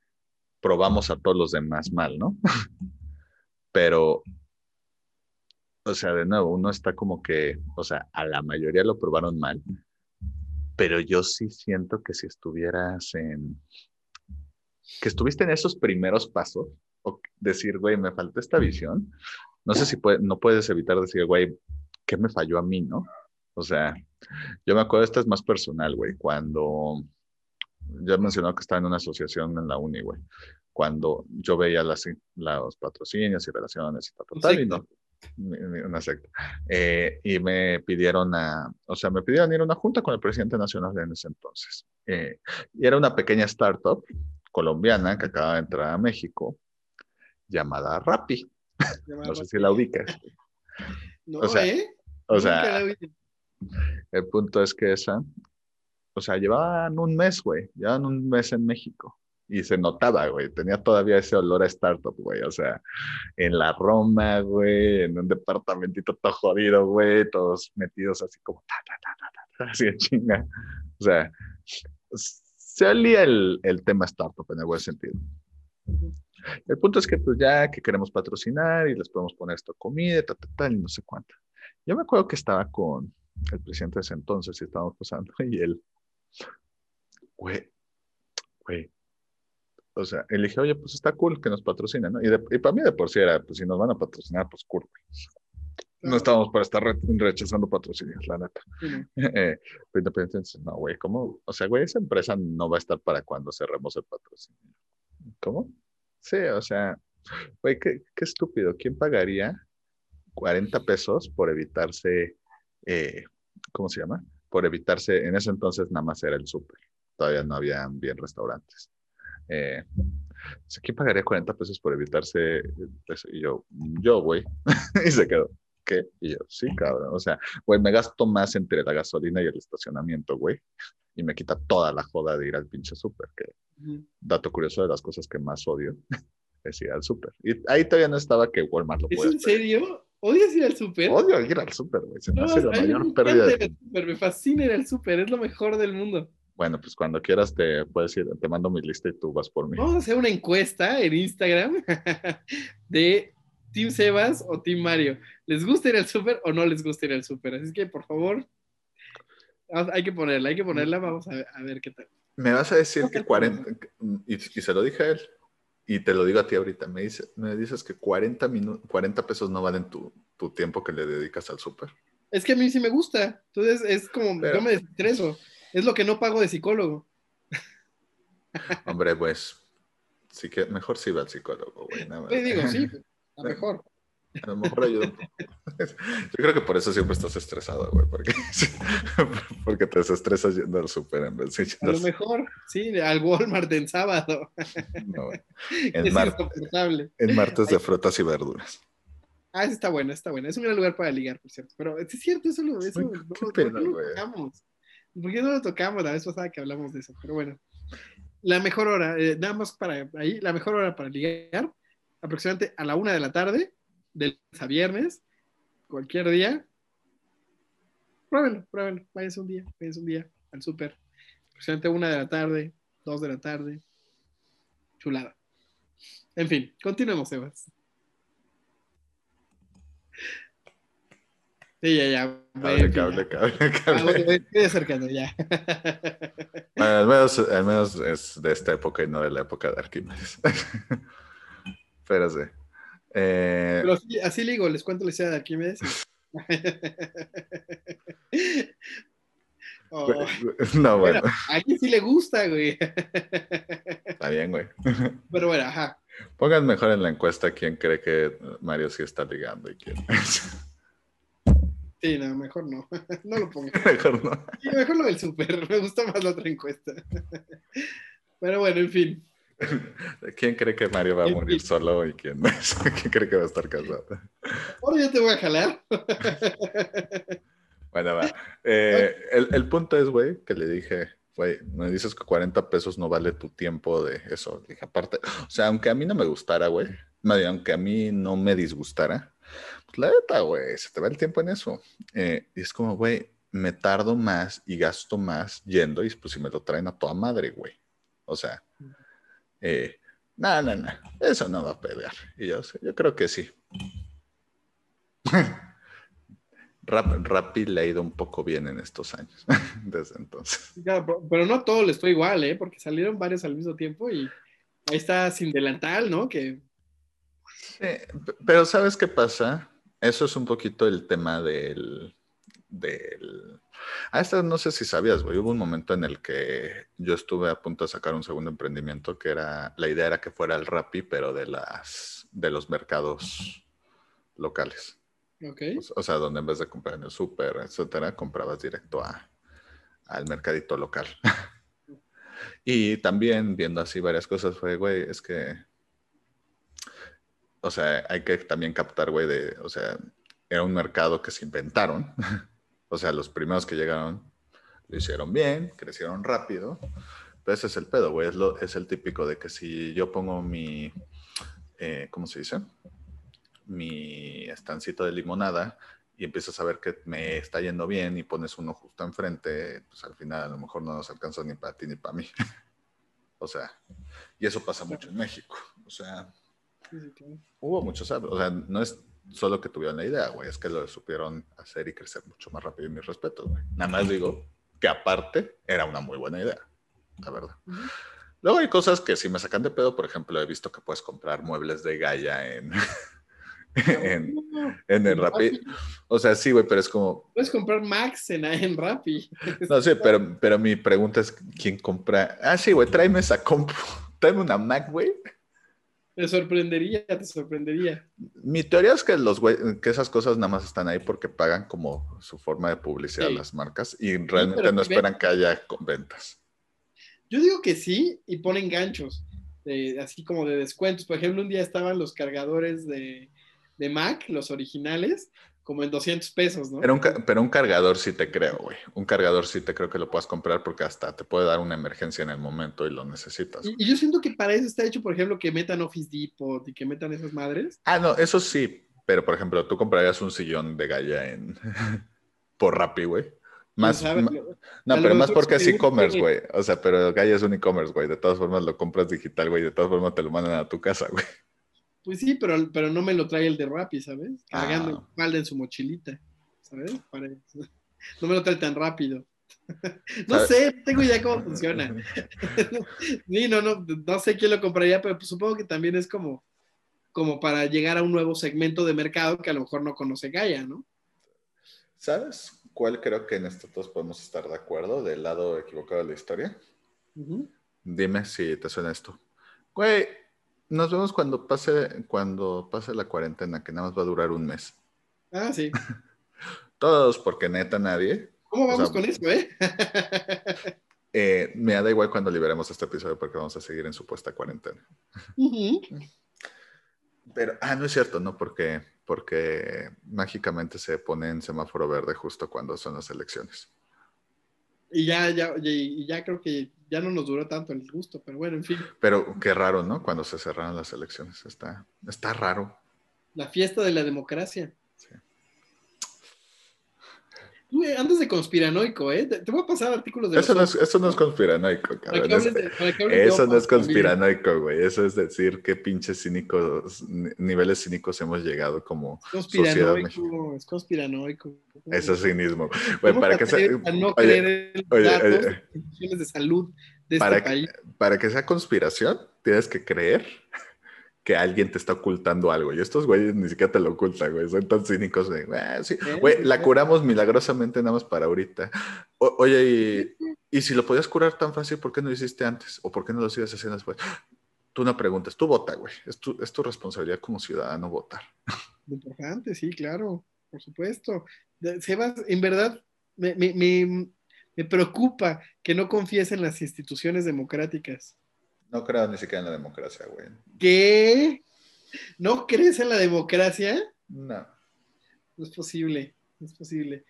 probamos a todos los demás mal, ¿no? pero o sea, de nuevo, uno está como que, o sea, a la mayoría lo probaron mal, pero yo sí siento que si estuvieras en, que estuviste en esos primeros pasos, o decir, güey, me falta esta visión, no sé si puede, no puedes evitar decir, güey, ¿qué me falló a mí, no? O sea, yo me acuerdo, esta es más personal, güey, cuando, ya mencionó que estaba en una asociación en la uni, güey, cuando yo veía las, los patrocinios y relaciones y tal, tal, y no, una secta. Eh, y me pidieron a, o sea, me pidieron ir a una junta con el presidente nacional en ese entonces. Eh, y era una pequeña startup colombiana que acaba de entrar a México, llamada Rappi. No sé si la ubicas. No, o sea, ¿eh? O sea, el punto es que esa, o sea, llevaban un mes, güey, llevaban un mes en México y se notaba, güey, tenía todavía ese olor a startup, güey, o sea, en la Roma, güey, en un departamentito todo jodido, güey, todos metidos así como, ta, ta, ta, así de chinga, o sea, se olía el, el tema startup en el buen sentido. El punto es que pues ya que queremos patrocinar y les podemos poner esto comida, tal, tal, tal, y no sé cuánto. Yo me acuerdo que estaba con el presidente de ese entonces y estábamos pasando y él, güey, güey, o sea, él dije, oye, pues está cool que nos patrocinen, ¿no? Y, para mí de por sí era, pues si nos van a patrocinar, pues cool. No estábamos para estar rechazando patrocinios, la neta. Eh, pero independientemente, no, güey, ¿cómo? O sea, güey, esa empresa no va a estar para cuando cerremos el patrocinio. ¿Cómo? Sí, o sea, güey, qué, qué estúpido. ¿Quién pagaría 40 pesos por evitarse, eh, ¿cómo se llama? Por evitarse, en ese entonces nada más era el súper. Todavía no habían bien restaurantes eh, ¿quién pagaría 40 pesos por evitarse? Y yo, yo, güey. y se quedó. ¿Qué? Y yo, sí, cabrón. O sea, güey, me gasto más entre la gasolina y el estacionamiento, güey. Y me quita toda la joda de ir al pinche súper, que dato curioso de las cosas que más odio es ir al súper. Y ahí todavía no estaba que Walmart lo ¿Es en serio? ¿Odias ir al súper? Odio ir al súper, güey. Se me hace la mayor pérdida. De... Me fascina ir al súper, es lo mejor del mundo. Bueno, pues cuando quieras te puedes ir, te mando mi lista y tú vas por mí. Vamos a hacer una encuesta en Instagram de Team Sebas o Team Mario. ¿Les gusta ir al súper o no les gusta ir al súper? Así que, por favor, hay que ponerla, hay que ponerla, vamos a ver, qué tal. Me vas a decir que 40, y, se lo dije a él, y te lo digo a ti ahorita, me, dice, me dices que 40, 40 pesos no valen tu, tu tiempo que le dedicas al súper. Es que a mí sí me gusta, entonces es como, yo me desestreso. Es lo que no pago de psicólogo. Hombre, pues, sí que mejor sí va al psicólogo, güey. Sí, digo, sí, a mejor. A lo mejor ayuda un poco. Yo creo que por eso siempre estás estresado, güey, porque, porque te desestresas yendo al súper en vez de A lo mejor, sí, al Walmart en sábado. No, en, en martes de frutas y verduras. Ah, ese está bueno, está bueno. Es un gran lugar para ligar, por cierto. Pero es cierto, eso lo, eso, qué pena, güey. ¿Por qué no lo tocamos la vez pasada que hablamos de eso? Pero bueno, la mejor hora, eh, nada más para ahí, la mejor hora para ligar, aproximadamente a la una de la tarde, de lunes a viernes, cualquier día, pruébenlo, pruébenlo. Váyanse un día, váyanse un día al súper. Presente una de la tarde, dos de la tarde. Chulada. En fin, continuemos, Evas. Sí, ya, ya. Cable, cable, cable, Ah, cable. estoy acercando, ya. Bueno, al, menos, al menos es de esta época y no de la época de Arquímedes. Pero sí. Eh, Pero así, así le digo, les cuento la historia de Arquímedes. Oh, no, bueno, Bueno. a alguien sí le gusta, güey. está bien, güey. Pero bueno, ajá. Pongan mejor en la encuesta quién cree que Mario sí está ligando y quién. Sí, no, mejor no. No lo pongan. mejor no. Sí, mejor lo del súper. Me gusta más la otra encuesta. Pero bueno, en fin. ¿Quién cree que Mario va a morir solo y quién, quién cree que va a estar casado? Ahora yo te voy a jalar. Bueno, va. Eh, el, el punto es, güey, que le dije, güey, me dices que 40 pesos no vale tu tiempo de eso. Dije, aparte, o sea, aunque a mí no me gustara, güey, aunque a mí no me disgustara, pues la neta, güey, se te va el tiempo en eso. Eh, y es como, güey, me tardo más y gasto más yendo y pues si me lo traen a toda madre, güey. O sea, eh, no, no, no, eso no va a pegar. Y yo, yo creo que sí. Rap, Rappi le ha ido un poco bien en estos años, desde entonces. Ya, pero- no todo les fue igual, ¿eh? Porque salieron varios al mismo tiempo y ahí está sin delantal, ¿no? Que Sí, pero ¿sabes qué pasa? Eso es un poquito el tema del... del... Ah, esta no sé si sabías, güey. Hubo un momento en el que yo estuve a punto de sacar un segundo emprendimiento que era, la idea era que fuera el Rappi, pero de las, de los mercados locales. Ok. O sea, donde en vez de comprar en el súper, etcétera, comprabas directo a, al mercadito local. y también viendo así varias cosas fue, güey, es que, o sea, hay que también captar, güey, de, o sea, era un mercado que se inventaron. o sea, los primeros que llegaron lo hicieron bien, crecieron rápido. Pero ese es el pedo, güey, es, lo, es el típico de que si yo pongo mi, eh, ¿cómo se dice? mi estancito de limonada y empiezas a ver que me está yendo bien y pones uno justo enfrente, pues al final a lo mejor no nos alcanza ni para ti ni para mí. o sea, y eso pasa mucho en México. O sea, hubo muchos, o sea, no es solo que tuvieron la idea, güey, es que lo supieron hacer y crecer mucho más rápido y mis respetos, güey. Nada más digo que aparte era una muy buena idea, la verdad. Ujú. Luego hay cosas que sí me sacan de pedo, por ejemplo, he visto que puedes comprar muebles de Gaia en, en, en el Rappi. O sea, sí, güey, pero es como. Puedes comprar Max en, en Rappi. No sé, pero, pero mi pregunta es: ¿quién compra? Ah, sí, güey, tráeme esa compu. Tráeme una Mac, güey. Te sorprendería, te sorprendería. Mi teoría es que, los güey- que esas cosas nada más están ahí porque pagan como su forma de publicidad a las marcas y realmente no esperan que haya ventas. Yo digo que sí y ponen ganchos, de- así como de descuentos. Por ejemplo, un día estaban los cargadores de, de Mac, los originales, como en 200 pesos, ¿no? Pero un, pero un cargador sí te creo, güey. Un cargador sí te creo que lo puedas comprar porque hasta te puede dar una emergencia en el momento y lo necesitas. Y, y yo siento que para eso está hecho, por ejemplo, que metan Office Depot y que metan esas madres. Ah, no, eso sí, pero por ejemplo, tú comprarías un sillón de Gaia en por Rappi, güey. Más, no, lo pero más porque es e-commerce, güey. O sea, pero Gaia es un e-commerce, güey. De todas formas lo compras digital, güey. De todas formas te lo mandan a tu casa, güey. Pues sí, pero, pero no me lo trae el de Rappi, ¿sabes? Cargando Ah. espalda en su mochilita, ¿sabes? Para- no me lo trae tan rápido. No sé, no tengo idea cómo funciona. Sí, no, no, no sé quién lo compraría, pero pues supongo que también es como, como para llegar a un nuevo segmento de mercado que a lo mejor no conoce Gaia, ¿no? ¿Sabes cuál creo que en esto todos podemos estar de acuerdo del lado equivocado de la historia? Dime si te suena esto. Güey, nos vemos cuando pase, cuando pase la cuarentena, que nada más va a durar un mes. Ah, sí. Todos, porque neta nadie. ¿Cómo O vamos sea, con eso, eh? Eh, me da igual cuando liberemos este episodio porque vamos a seguir en supuesta cuarentena. Pero, ah, no es cierto, no, porque, porque mágicamente se pone en semáforo verde justo cuando son las elecciones. Y ya, ya, y ya creo que ya no nos duró tanto el gusto, pero bueno, en fin, Pero qué raro, ¿no? Cuando se cerraron las elecciones. Está, está raro. la fiesta de la democracia. Sí. Tú andas de conspiranoico, ¿eh? Te, voy a pasar artículos de... Eso, no es, eso no es conspiranoico, cabrón. eso no es conspiranoico, güey. Eso es decir qué pinches cínicos, niveles cínicos hemos llegado como sociedad Es conspiranoico. Eso es cinismo. Güey, para que sea... no creer en oye, instituciones de salud de este para país. para que sea conspiración, tienes que creer que alguien te está ocultando algo. Y estos güeyes ni siquiera te lo ocultan, güey. Son tan cínicos de, ah, sí. güey, la curamos milagrosamente nada más para ahorita. oye, y, si lo podías curar tan fácil, ¿por qué no lo hiciste antes? ¿O por qué no lo sigues haciendo después? Tú no preguntas, tú vota, güey. Es tu, es tu responsabilidad como ciudadano votar. Importante, sí, claro, por supuesto. Sebas, en verdad, me, me, me preocupa que no confíes en las instituciones democráticas. No creo ni siquiera en la democracia, güey. ¿Qué? ¿No crees en la democracia? No. No es posible, no es posible.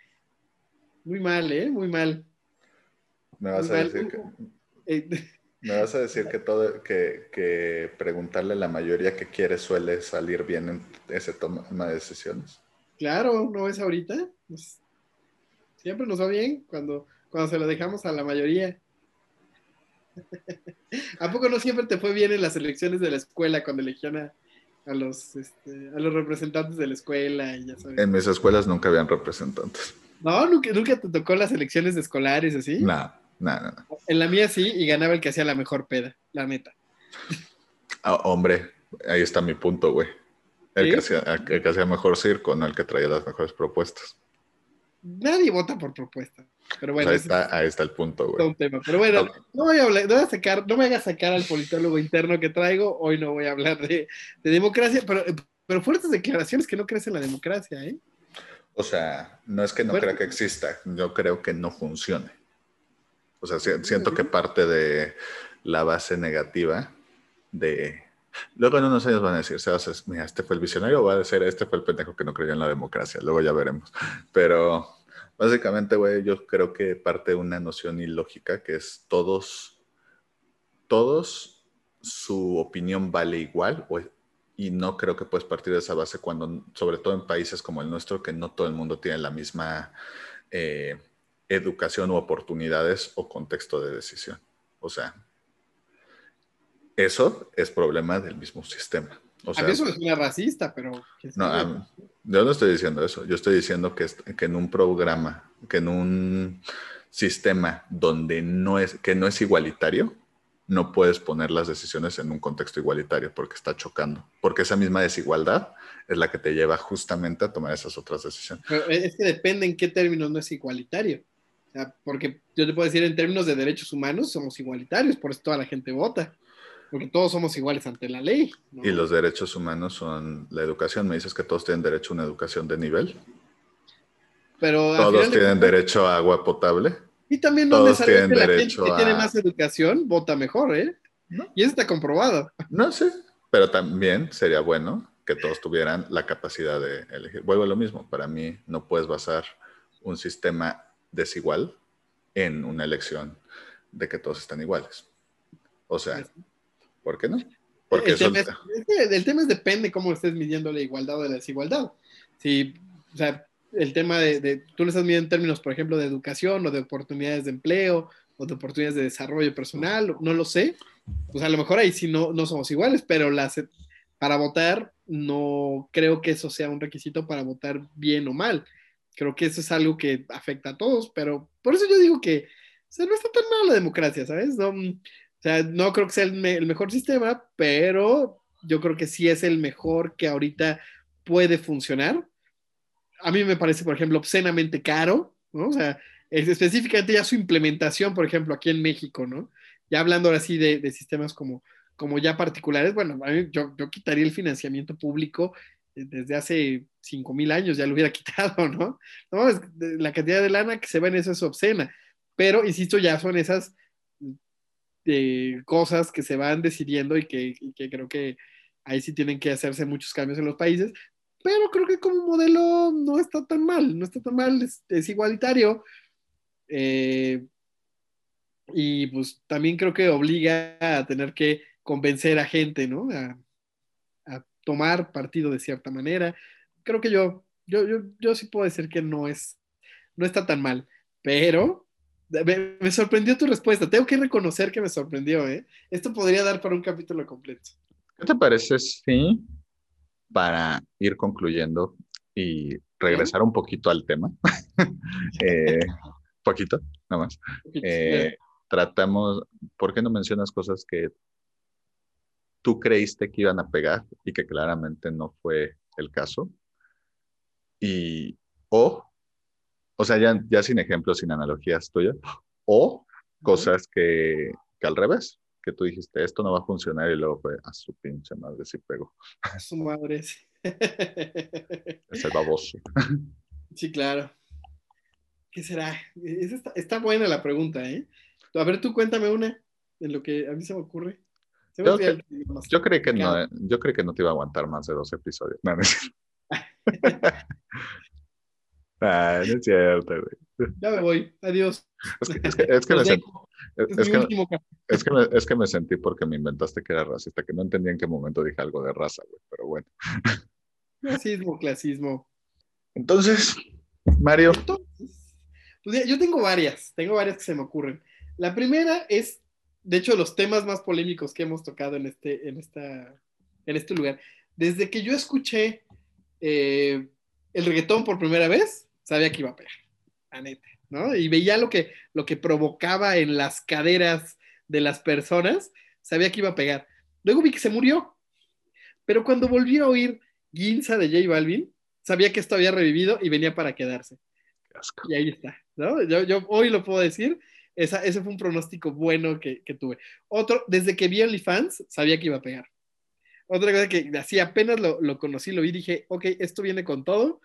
Muy mal, ¿eh? Muy mal. Me vas a decir que... Eh, me vas a decir que todo, que, que, preguntarle a la mayoría que quiere suele salir bien en ese toma de decisiones. Claro, ¿no es ahorita? Pues, siempre nos va bien cuando, cuando se lo dejamos a la mayoría. ¿A poco no siempre te fue bien en las elecciones de la escuela cuando elegían a, los, este, a los representantes de la escuela? Y ya sabes? En mis escuelas nunca habían representantes. No, nunca, nunca te tocó las elecciones escolares así. No, no, no, En la mía sí, y ganaba el que hacía la mejor peda, la neta. Ah, hombre, ahí está mi punto, güey. El, que hacía, el que hacía mejor circo, no el que traía las mejores propuestas. Nadie vota por propuesta. Pero bueno, ahí, está, el punto, güey. Pero bueno, no, voy a hablar, no, voy a sacar, no me hagas sacar al politólogo interno que traigo. Hoy no voy a hablar de, democracia, pero, pero fuertes declaraciones que no crees en la democracia, ¿eh? O sea, no es que no crea que exista, yo creo que no funcione. O sea, siento que parte de la base negativa de... Luego en unos años van a decir, mira, este fue el visionario, o va a decir, este fue el pendejo que no creyó en la democracia. Luego ya veremos. Pero Básicamente, güey, yo creo que parte de una noción ilógica que es todos, todos su opinión vale igual y no creo que puedes partir de esa base cuando, sobre todo en países como el nuestro, que no todo el mundo tiene la misma eh, educación u oportunidades o contexto de decisión. O sea, eso es problema del mismo sistema. O sea, a mí eso es una racista, pero... No, yo no estoy diciendo eso. Yo estoy diciendo que, en un programa, que en un sistema donde no es, que no es igualitario, no puedes poner las decisiones en un contexto igualitario porque está chocando. Porque esa misma desigualdad es la que te lleva justamente a tomar esas otras decisiones. es que depende en qué términos no es igualitario. Porque yo te puedo decir en términos de derechos humanos somos igualitarios, por eso toda la gente vota. Porque todos somos iguales ante la ley. Y los derechos humanos son la educación. Me dices que todos tienen derecho a una educación de nivel. Pero todos tienen derecho a agua potable. Y también no necesariamente la gente que tiene más educación vota mejor, ¿eh? Y eso está comprobado. No sé, pero también sería bueno que todos tuvieran la capacidad de elegir. Vuelvo a lo mismo, para mí no puedes basar un sistema desigual en una elección de que todos están iguales. O sea, ¿Por qué no? Porque el, tema es, tema depende cómo estés midiendo la igualdad o la desigualdad. Si, o sea, el tema de, tú lo estás midiendo en términos, por ejemplo, de educación o de oportunidades de empleo o de oportunidades de desarrollo personal, no lo sé. Pues a lo mejor ahí sí no, no somos iguales, pero las, para votar no creo que eso sea un requisito para votar bien o mal. Creo que eso es algo que afecta a todos, pero por eso yo digo que o no está tan mal la democracia, ¿sabes? No, o sea, no creo que sea el, mejor sistema, pero yo creo que sí es el mejor que ahorita puede funcionar. A mí me parece, por ejemplo, obscenamente caro, ¿no? O sea, específicamente ya su implementación, por ejemplo, aquí en México, ¿no? Ya hablando ahora sí de, sistemas como, como ya particulares, bueno, a mí, yo, yo quitaría el financiamiento público desde hace 5 mil años, ya lo hubiera quitado, ¿no? ¿no? Es, la cantidad de lana que se va en eso es obscena, pero, insisto, ya son esas cosas que se van decidiendo y que, creo que ahí sí tienen que hacerse muchos cambios en los países, pero creo que como modelo no está tan mal, no está tan mal, es, igualitario. Eh, y pues también creo que obliga a tener que convencer a gente, ¿no? A, tomar partido de cierta manera. Creo que yo, yo, yo, yo sí puedo decir que no es, no está tan mal, pero me, sorprendió tu respuesta. Tengo que reconocer que me sorprendió, ¿eh? Esto podría dar para un capítulo completo. ¿Qué te parece si para ir concluyendo y regresar un poquito al tema? eh, poquito, nada más. Eh, tratamos, ¿por qué no mencionas cosas que tú creíste que iban a pegar y que claramente no fue el caso? Y, o, o sea, ya, ya sin ejemplos, sin analogías tuyas, o cosas que, que al revés, que tú dijiste, esto no va a funcionar y luego fue a su pinche madre si pegó. A su madre, sí. Es el baboso. Sí, claro. ¿Qué será? Está, está, buena la pregunta, ¿eh? A ver, tú cuéntame una de lo que a mí se me ocurre. yo, creo que no, yo creo que no te iba a aguantar más de dos episodios. No, no ah, no es cierto, güey. Ya me voy. Adiós. Es que, es que, es que me sentí, es, que, es, que me, es que me sentí porque me inventaste que era racista, que no entendía en qué momento dije algo de raza, güey, pero bueno. Clasismo, clasismo. Entonces, Mario. pues yo tengo varias, tengo varias que se me ocurren. La primera es, de hecho, los temas más polémicos que hemos tocado en este, en esta, en este lugar. Desde que yo escuché eh, el reggaetón por primera vez, sabía que iba a pegar, la neta, ¿no? Y veía lo que, lo que provocaba en las caderas de las personas, sabía que iba a pegar. Luego vi que se murió, pero cuando volví a oír Ginza de J Balvin, sabía que esto había revivido y venía para quedarse. Y ahí está, ¿no? Yo, yo, hoy lo puedo decir, esa, ese fue un pronóstico bueno que, que, tuve. Otro, desde que vi OnlyFans, sabía que iba a pegar. Otra cosa que así apenas lo, lo conocí, lo vi, dije, ok, esto viene con todo,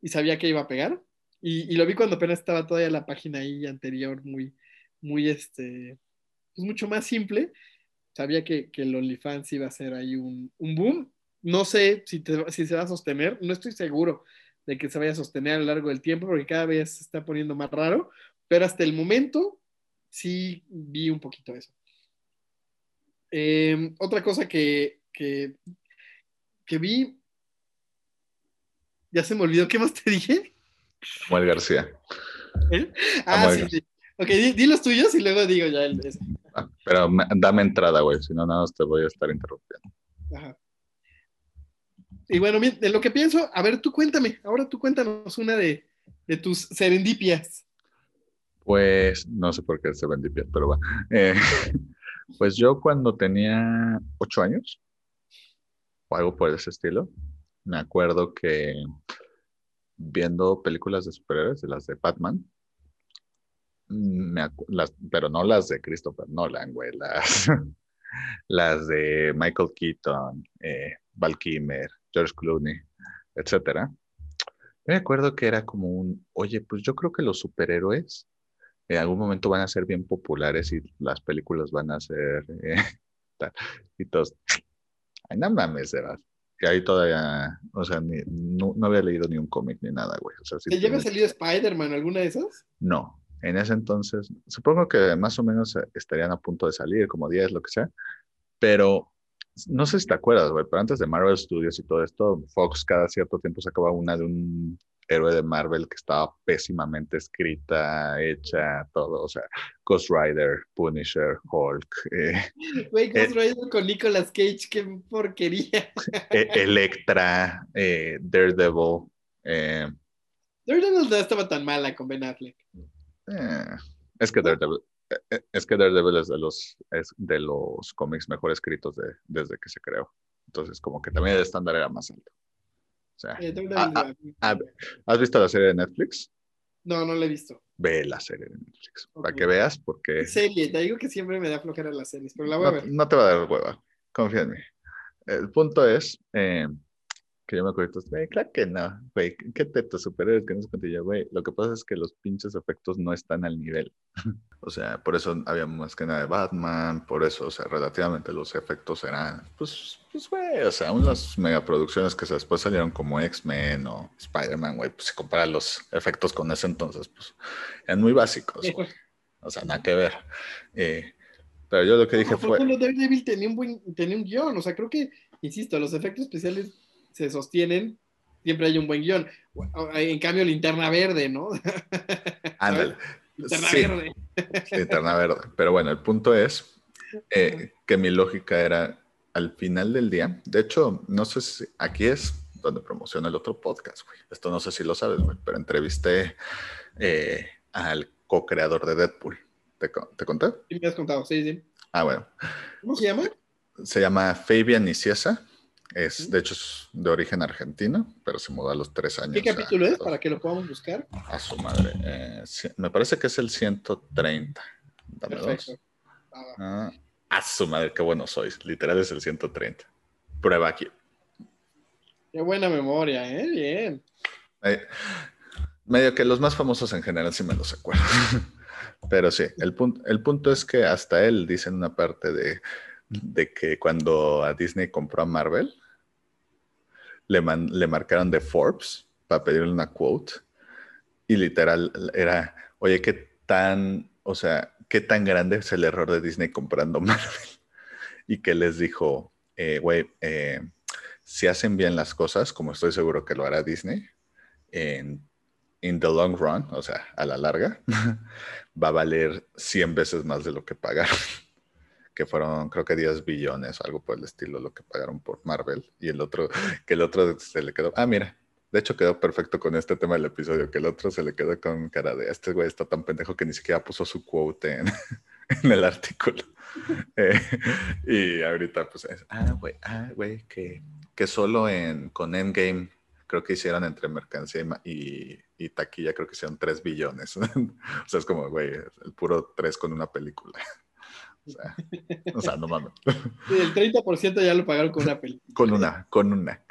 y sabía que iba a pegar. Y, lo vi cuando apenas estaba todavía la página ahí anterior, muy, muy, este, pues mucho más simple. Sabía que, que el OnlyFans iba a ser ahí un, un boom no sé si, si se va a sostener, no estoy seguro de que se vaya a sostener a lo largo del tiempo porque cada vez se está poniendo más raro, pero hasta el momento sí vi un poquito eso. Em, otra cosa que, que, vi, ya se me olvidó, ¿qué más te dije? Samuel García. ¿Eh? Ah, sí, sí. Ok, di, los tuyos y luego digo ya el, ah, pero dame entrada, güey, si no, nada más te voy a estar interrumpiendo. Ajá. Y bueno, de lo que pienso, a ver, tú cuéntame, ahora tú cuéntanos una de, tus serendipias. Pues no sé por qué serendipias, pero va. Eh, pues yo cuando tenía ocho años, o algo por ese estilo, me acuerdo que viendo películas de superhéroes, las de Batman, pero no las de Christopher Nolan, güey, las, las de Michael Keaton, eh, Val Kilmer, George Clooney, etcétera. Me acuerdo que era como un, oye, pues yo creo que los superhéroes en algún momento van a ser bien populares y las películas van a ser eh, y todos, ay, no mames, Sebas. Que ahí todavía, o sea, no, había leído ni un cómic ni nada, güey. O sea, ¿Te lleva salido Spider-Man, alguna de esas? No, en ese entonces, supongo que más o menos estarían a punto de salir, como 10, lo que sea, pero no sé si te acuerdas, güey, pero antes de Marvel Studios y todo esto, Fox cada cierto tiempo sacaba una de un héroe de Marvel que estaba pésimamente escrita, hecha, todo, o sea, Ghost Rider, Punisher, Hulk. Eh, Ghost eh, Rider con Nicolas Cage, qué porquería. Eh, Electra, Daredevil. Daredevil no estaba tan mala con Ben Affleck. es que Daredevil, es que Daredevil es de los, es de los cómics mejor escritos de, desde que se creó. Entonces, como que también el estándar era más alto. ¿Has visto la serie de Netflix? No, no la he visto. Ve la serie de Netflix. Para que veas, porque. Serie, te digo que siempre me da flojera las series, pero la voy a ver. No te va a dar hueva, confía en mí. El punto es, eh, que yo me acuerdo, güey, claro que no, güey, qué teto superhéroes que no se cuenta güey, lo que pasa es que los pinches efectos no están al nivel. o sea, por eso había más que nada de Batman, por eso, o sea, relativamente los efectos eran, pues, pues, güey, o sea, unas megaproducciones que después salieron como X-Men o Spider-Man, güey, pues si comparas los efectos con ese entonces, pues, eran muy básicos, O sea, nada que ver. Eh, pero yo lo que dije fue... Daredevil tenía un buen, tenía un guion, o sea, creo que, insisto, los efectos especiales se sostienen siempre hay un buen guion. En cambio, linterna verde, ¿no? Ándale. linterna verde. linterna verde. Pero bueno, el punto es eh, que mi lógica era al final del día. De hecho, no sé si aquí es donde promociona el otro podcast, güey. Esto no sé si lo sabes, güey, pero entrevisté eh, al co-creador de Deadpool. ¿Te, ¿Te, conté? Sí, me has contado, sí, sí. Ah, bueno. ¿Cómo se llama? Se llama Fabian Niciesa. Es, de hecho, es de origen argentino, pero se mudó a los tres años. ¿Qué capítulo es para que lo podamos buscar? A su madre. Eh, me parece que es el 130. Dame Perfecto. dos. Ah, a su madre, qué bueno sois. Literal es el 130. Prueba aquí. Qué buena memoria, ¿eh? Bien. medio que los más famosos en general sí me los acuerdo. Pero sí, el, punto, el punto es que hasta él dice en una parte de, de que cuando a Disney compró a Marvel, le, le marcaron de Forbes para pedirle una quote. Y literal era, oye, qué tan, o sea, qué tan grande es el error de Disney comprando Marvel. Y que les dijo, eh, güey, eh, si hacen bien las cosas, como estoy seguro que lo hará Disney, en in the long run, o sea, a la larga, va a valer 100 veces más de lo que pagaron, que fueron creo que 10 billones, algo por el estilo, lo que pagaron por Marvel, y el otro, que el otro se le quedó, ah, mira, de hecho quedó perfecto con este tema del episodio, que el otro se le quedó con cara de, este güey está tan pendejo que ni siquiera puso su quote en, en el artículo. Eh, y ahorita pues es, ah, güey, ah, güey, que, que solo en, con Endgame creo que hicieron entre mercancía y, y, taquilla, creo que hicieron 3 billones. o sea, es como, güey, el puro 3 con una película. O sea, o sea no mames. el 30% ya lo pagaron con una película. Con una, con una.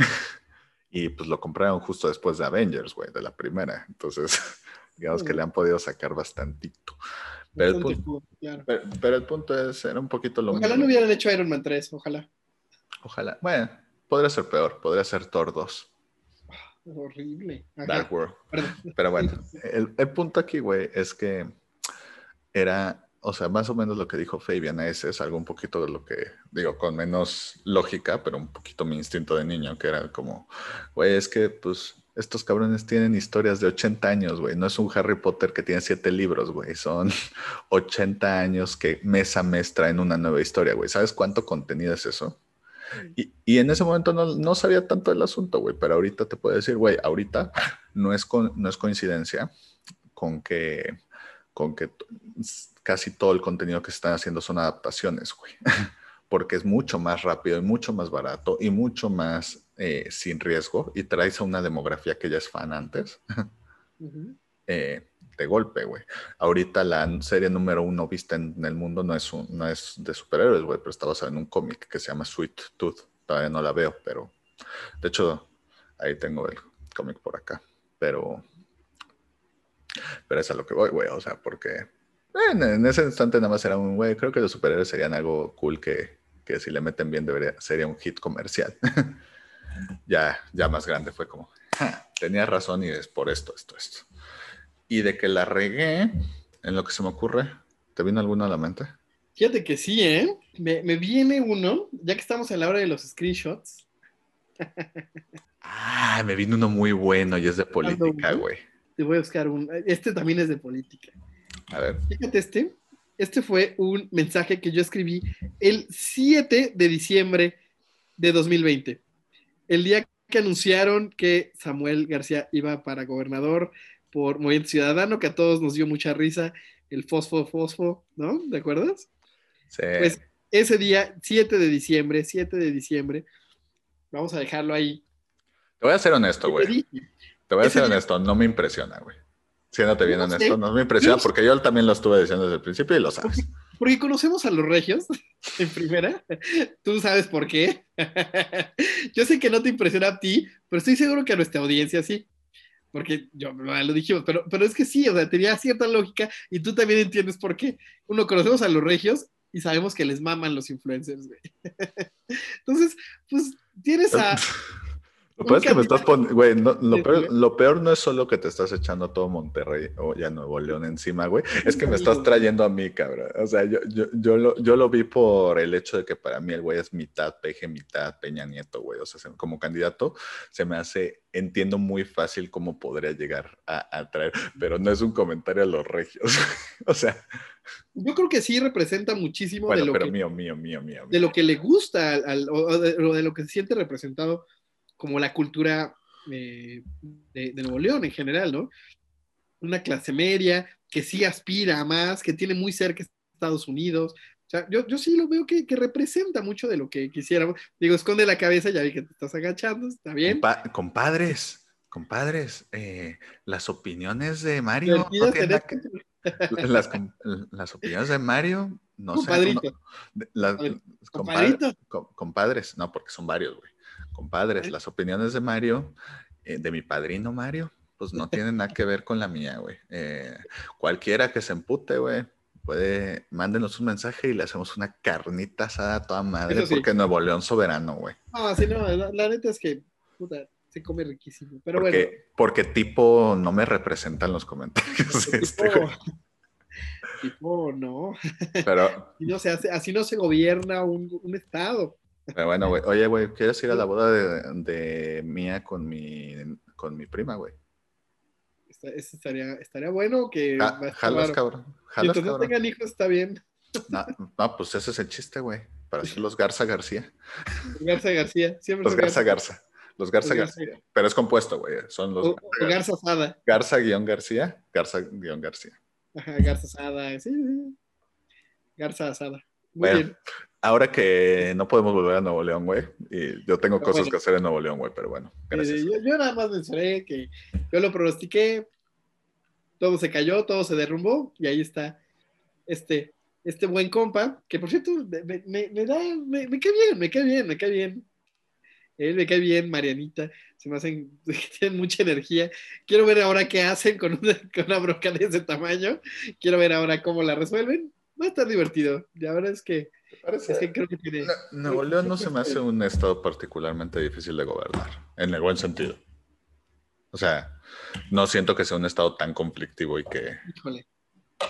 Y pues lo compraron justo después de Avengers, güey, de la primera. Entonces, digamos que le han podido sacar bastantito. Pero, el punto, pero, el punto, es, era un poquito lo Ojalá no hubieran hecho Iron Man 3, ojalá. Ojalá. Bueno, podría ser peor, podría ser Thor 2. horrible. Dark World. Pero bueno, el, el punto aquí, güey, es que era o sea, más o menos lo que dijo Fabian es, es algo un poquito de lo que digo, con menos lógica, pero un poquito mi instinto de niño, que era como, güey, es que pues estos cabrones tienen historias de 80 años, güey. No es un Harry Potter que tiene 7 libros, güey. Son 80 años que mes a mes traen una nueva historia, güey. ¿Sabes cuánto contenido es eso? Y, y en ese momento no, no, sabía tanto del asunto, güey. Pero ahorita te puedo decir, güey, ahorita no es, con, no es coincidencia con que, con que casi todo el contenido que se están haciendo son adaptaciones, güey. Porque es mucho más rápido y mucho más barato y mucho más eh, sin riesgo y traes a una demografía que ya es fan antes. Eh, de golpe, güey. Ahorita la serie número uno vista en, el mundo no es, un, no es de superhéroes, güey, pero está basada en un cómic que se llama Sweet Tooth. Todavía no la veo, pero de hecho ahí tengo el cómic por acá. Pero, pero es a lo que voy, güey. O sea, porque en ese instante nada más era un güey. Creo que los superhéroes serían algo cool que, que si le meten bien debería, sería un hit comercial. ya, ya más grande fue como, tenía razón y es por esto, esto, esto. Y de que la regué, en lo que se me ocurre, ¿te vino alguno a la mente? Fíjate que sí, ¿eh? Me, me viene uno, ya que estamos en la hora de los screenshots. ah, me vino uno muy bueno y es de política, güey. Te voy a buscar un. Este también es de política. A ver. Fíjate este. Este fue un mensaje que yo escribí el 7 de diciembre de 2020. El día que anunciaron que Samuel García iba para gobernador por Movimiento Ciudadano, que a todos nos dio mucha risa, el fosfo, fosfo, ¿no? ¿De acuerdas? Sí. Pues ese día, 7 de diciembre, 7 de diciembre, vamos a dejarlo ahí. Te voy a ser honesto, güey. Te voy a ser honesto, no me impresiona, güey. Siéndote bien en esto, no me impresiona porque yo también lo estuve diciendo desde el principio y lo sabes. Porque, conocemos a los regios en primera. Tú sabes por qué. yo sé que no te impresiona a ti, pero estoy seguro que a nuestra audiencia sí. Porque yo lo dijimos, pero, pero es que sí, o sea, tenía cierta lógica y tú también entiendes por qué. Uno, conocemos a los regios y sabemos que les maman los influencers, güey. Entonces, pues tienes a. Lo peor es que me estás poniendo, güey, lo, peor, no es solo que te estás echando todo Monterrey o ya Nuevo León encima, güey, es que me estás trayendo a mí, cabrón. O sea, yo, yo, yo, lo, yo lo vi por el hecho de que para mí el güey es mitad Peje, mitad Peña Nieto, güey. O sea, como candidato se me hace, entiendo muy fácil cómo podría llegar a, a traer, pero no es un comentario a los regios. o sea... Yo creo que sí representa muchísimo de lo pero que... mío, mío, mío, mío, De lo que le gusta al, o de, de lo que se siente representado como la cultura eh, de, Nuevo León en general, ¿no? Una clase media que sí aspira a más, que tiene muy cerca Estados Unidos. O sea, yo, yo sí lo veo que, que, representa mucho de lo que quisiéramos. Digo, esconde la cabeza, ya vi que te estás agachando, está bien. compadres, compadres, eh, las opiniones de Mario. No las, las, opiniones de Mario, no sé. compadrito. compadres, no, porque son varios, güey compadres, las opiniones de Mario, eh, de mi padrino Mario, pues no tienen nada que ver con la mía, güey. Eh, cualquiera que se empute, güey, puede, mándenos un mensaje y le hacemos una carnita asada a toda madre, porque Nuevo León soberano, güey. No, sí, no, la, neta es que, puta, se come riquísimo, pero porque, bueno. Porque tipo no me representan los comentarios. Este, tipo, tipo, no. Pero... así, no se hace, así no se gobierna un, un estado. Pero bueno, güey. Oye, güey, ¿quieres ir a la boda de, de Mía con mi, con mi prima, güey? estaría, estaría bueno que... Ja, jalas, cabrón. Jalas, no tengan hijos, está bien. No, no, pues ese es el chiste, güey. Para ser los Garza García. Los Garza García. Siempre los Garza Garza. Los Garza García. Pero es compuesto, güey. Son los... O, o Garza Sada. Garza-García. Garza-García. Ajá, Garza Sada. Sí, sí. Garza Asada. Muy bueno, bien ahora que no podemos volver a Nuevo León, güey, y yo tengo cosas bueno, que hacer en Nuevo León, güey, pero bueno, gracias. Yo, yo, nada más mencioné que yo lo pronostiqué, todo se cayó, todo se derrumbó, y ahí está este, este buen compa, que por cierto, me, me, me da, me, me, cae bien, me cae bien, me cae bien. Él me cae bien, Marianita, se me hacen, tienen mucha energía. Quiero ver ahora qué hacen con una, con una bronca de ese tamaño. Quiero ver ahora cómo la resuelven. Va a estar divertido. La verdad es que es que creo que tiene... Nuevo León no se me hace un estado particularmente difícil de gobernar, en el buen sentido. O sea, no siento que sea un estado tan conflictivo y que... Híjole.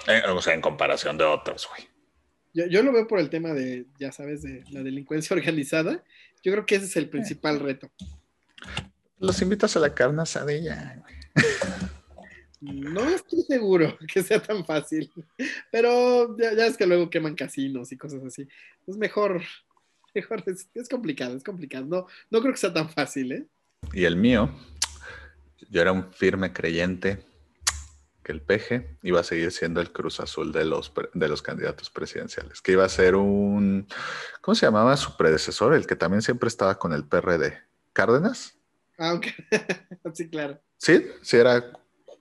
Eh, o sea, en comparación de otros, güey. Yo, yo, lo veo por el tema de, ya sabes, de la delincuencia organizada. Yo creo que ese es el principal reto. Los invitas a la carne asadilla, güey. No estoy seguro que sea tan fácil, pero ya, ya, es que luego queman casinos y cosas así. Es mejor, mejor es, es, complicado, es complicado. No, no creo que sea tan fácil, ¿eh? Y el mío, yo era un firme creyente que el peje iba a seguir siendo el cruz azul de los, de los candidatos presidenciales, que iba a ser un, ¿cómo se llamaba su predecesor? El que también siempre estaba con el PRD, Cárdenas. Ah, ok, sí, claro. Sí, sí era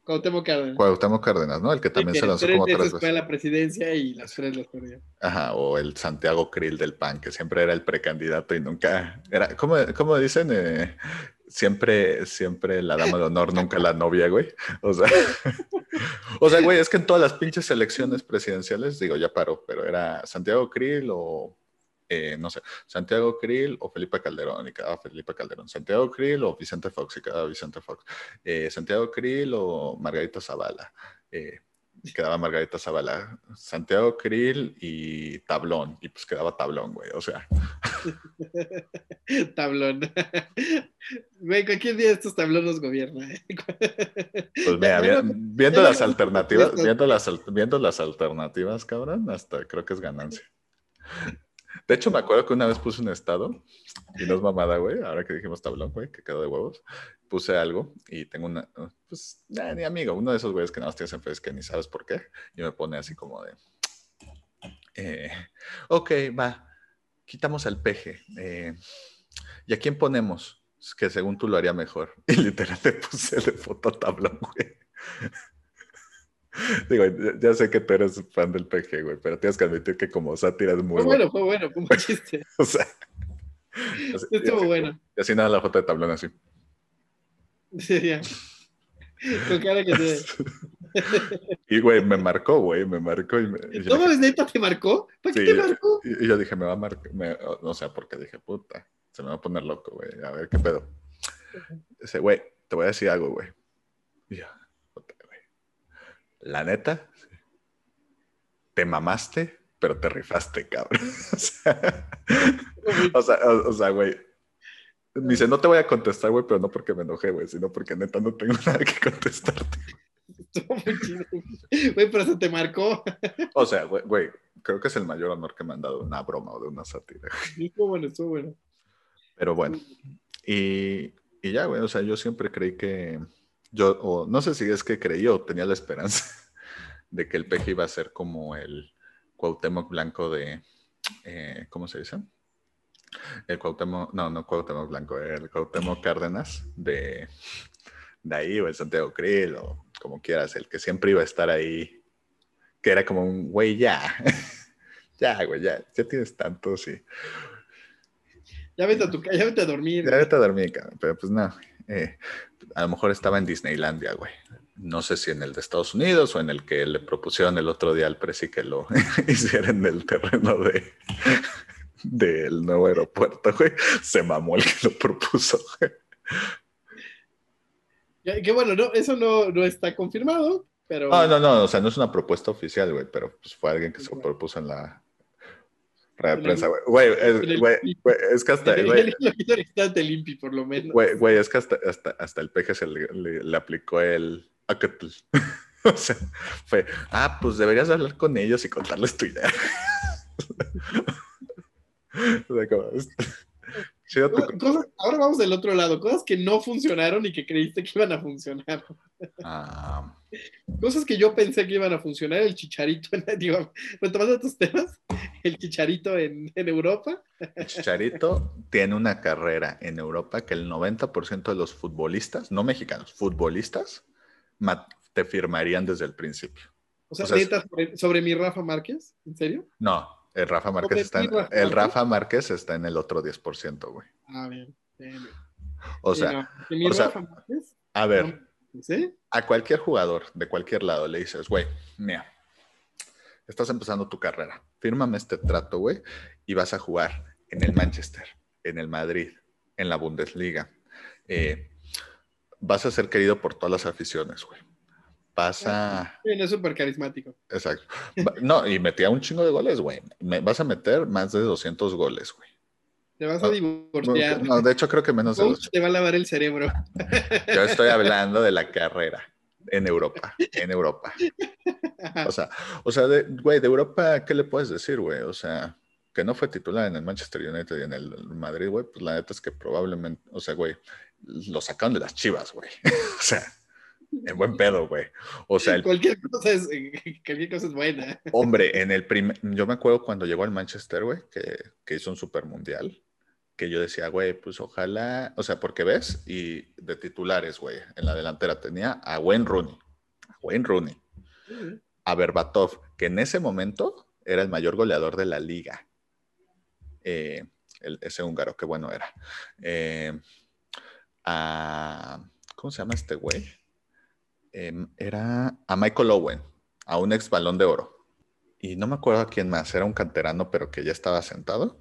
Cuauhtémoc Cárdenas. Cuauhtémoc Cárdenas, ¿no? El que también que se lanzó como tres veces. fue a la presidencia y las tres las perdió. Ajá, o el Santiago Krill del PAN, que siempre era el precandidato y nunca era, ¿cómo, cómo dicen? Eh, siempre, siempre la dama de honor, nunca la novia, güey. O sea, o sea, güey, es que en todas las pinches elecciones presidenciales, digo, ya paró, pero era Santiago Krill o eh, no sé, Santiago Krill o Felipe Calderón, y cada Felipe Calderón, Santiago Krill o Vicente Fox, y cada Vicente Fox, eh, Santiago Krill o Margarita Zavala, eh, y quedaba Margarita Zavala, Santiago Krill y Tablón, y pues quedaba Tablón, güey, o sea. tablón. Güey, cualquier día estos tablón nos gobierna. pues mira, viendo las alternativas, viendo las, viendo las alternativas, cabrón, hasta creo que es ganancia. De hecho, me acuerdo que una vez puse un estado, y no es mamada, güey, ahora que dijimos tablón, güey, que quedó de huevos, puse algo y tengo una, pues, nah, ni amigo, uno de esos güeyes que nada más tienes en Facebook que ni sabes por qué, y me pone así como de, eh, ok, va, quitamos al peje, eh, ¿y a quién ponemos? Que según tú lo haría mejor. Y literal le puse de foto tablón, güey. Digo, ya sé que tú eres fan del PG, güey, pero tienes que admitir que como sátira es muy fue bueno. Fue bueno, como chiste. o sea. Así, Estuvo bueno. Y así nada la foto de tablón así. Sí, ya. Con cara que te... y, güey, me marcó, güey, me marcó. Y me, y ¿No ves neta te marcó? ¿Para qué sí, te marcó? Y, y, yo dije, me va a marcar, o sea, porque dije, puta, se me va a poner loco, güey, a ver qué pedo. Dice, güey, te voy a decir algo, güey. Y yo, "Puta, güey. La neta, te mamaste, pero te rifaste, cabrón. O sea, o sea, o- o sea, güey. Me dice, no te voy a contestar, güey, pero no porque me enojé, güey, sino porque neta no tengo nada que contestarte. Güey, pero se te marcó. O sea, güey, güey, creo que es el mayor honor que me han dado de una broma o de una sátira. Estuvo bueno, estuvo bueno. Pero bueno, y, y ya, güey, o sea, yo siempre creí que, yo, o no sé si es que creí o tenía la esperanza de que el peje iba a ser como el Cuauhtémoc Blanco de, eh, ¿cómo se dice? El Cuauhtémoc, no, no Cuauhtémoc Blanco, el Cuauhtémoc Cárdenas de, de ahí, o el Santiago Krill, o como quieras, el que siempre iba a estar ahí, que era como un, güey, ya, ya, güey, ya, ya tienes tanto, sí. Ya vete a tu ca- ya vete a dormir. Ya vete a dormir, cabrón, pero pues no. Eh, a lo mejor estaba en Disneylandia, güey. No sé si en el de Estados Unidos o en el que le propusieron el otro día al presi que lo hiciera en el terreno de del nuevo aeropuerto, güey. Se mamó el que lo propuso, güey. Que, bueno, no, eso no, no está confirmado, pero. No, no, no, o sea, no es una propuesta oficial, güey, pero pues fue alguien que se lo propuso en la rueda de prensa, güey. Güey, es, güey, güey, es que hasta, güey, Lo quiso el instante limpi, por lo menos. Güey, güey, es que hasta, hasta, hasta el peje se le, le- le aplicó el o sea, fue, ah, pues deberías hablar con ellos y contarles tu idea. o sea, como, es- chido tu- Co- Cosas, ahora vamos del otro lado, cosas que no funcionaron y que creíste que iban a funcionar. Ah, Cosas que yo pensé que iban a funcionar, el chicharito, en, digo, retomando tus temas, el chicharito en, en Europa. el Chicharito tiene una carrera en Europa que el 90% de los futbolistas, no mexicanos, futbolistas, te firmarían desde el principio. O sea, O sea, es- sobre, sobre mi Rafa Márquez, ¿en serio? No, el Rafa Márquez ¿Sobre está en, Rafa el? Rafa Márquez está en el otro 10%, güey. Ah, bien. bien, bien. O sea, no, o sea, Rafa Márquez, a ver, ¿sí? a cualquier jugador de cualquier lado le dices, güey, mira, estás empezando tu carrera, fírmame este trato, güey, y vas a jugar en el Manchester, en el Madrid, en la Bundesliga. Eh, vas a ser querido por todas las aficiones, güey. Vas a... Sí, no es súper carismático. Exacto. No, y metía un chingo de goles, güey. Me- vas a meter más de 200 goles, güey. Te vas a No, divorciar. No, de hecho creo que menos de 200. te va a lavar el cerebro. Yo estoy hablando de la carrera en Europa, en Europa. O sea, o sea, de, güey, de Europa, ¿qué le puedes decir, güey? O sea, que no fue titular en el Manchester United y en el Madrid, güey, pues la neta es que probablemente, o sea, güey, lo sacaron de las chivas, güey. o sea, en buen pedo, güey. O sea, el cualquier, cosa es, cualquier cosa es buena. hombre, en el primer, yo me acuerdo cuando llegó al Manchester, güey, que, que hizo un super mundial, que yo decía, güey, pues ojalá, o sea, porque ves, y de titulares, güey, en la delantera tenía a Wayne Rooney, a Wayne Rooney, a Berbatov, que en ese momento era el mayor goleador de la liga. Eh, el- ese húngaro, qué bueno era. Eh, a, ¿Cómo se llama este güey? Eh, era a Michael Owen, a un ex balón de oro. Y no me acuerdo a quién más, era un canterano, pero que ya estaba sentado.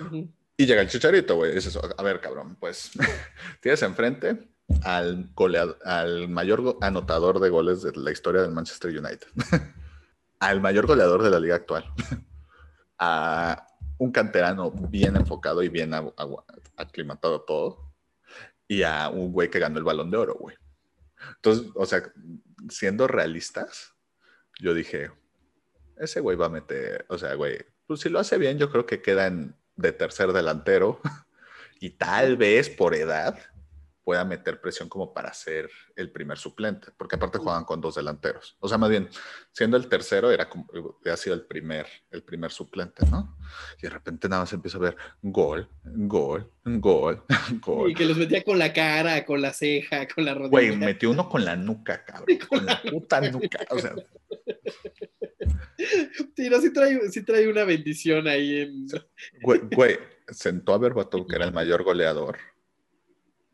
Ujú. Y llega el chicharito, güey. Dices, a ver, cabrón, pues tienes enfrente al, golead- al mayor anotador de goles de la historia del Manchester United, al mayor goleador de la liga actual, a un canterano bien enfocado y bien aclimatado todo, y a un güey que ganó el balón de oro, güey. Entonces, o sea, siendo realistas, yo dije, ese güey va a meter, o sea, güey, pues si lo hace bien, yo creo que queda en, de tercer delantero y tal vez por edad pueda meter presión como para ser el primer suplente, porque aparte juegan con dos delanteros. O sea, más bien, siendo el tercero, era como, ha sido el primer, el primer suplente, ¿no? Y de repente nada más empieza a ver gol, gol, gol, gol. Y que los metía con la cara, con la ceja, con la rodilla. Güey, metió uno con la nuca, cabrón, con la puta nuca, o sea, Sí, no, sí trae, sí trae una bendición ahí en. Güey, güey, sentó a Berbatov, que era el mayor goleador,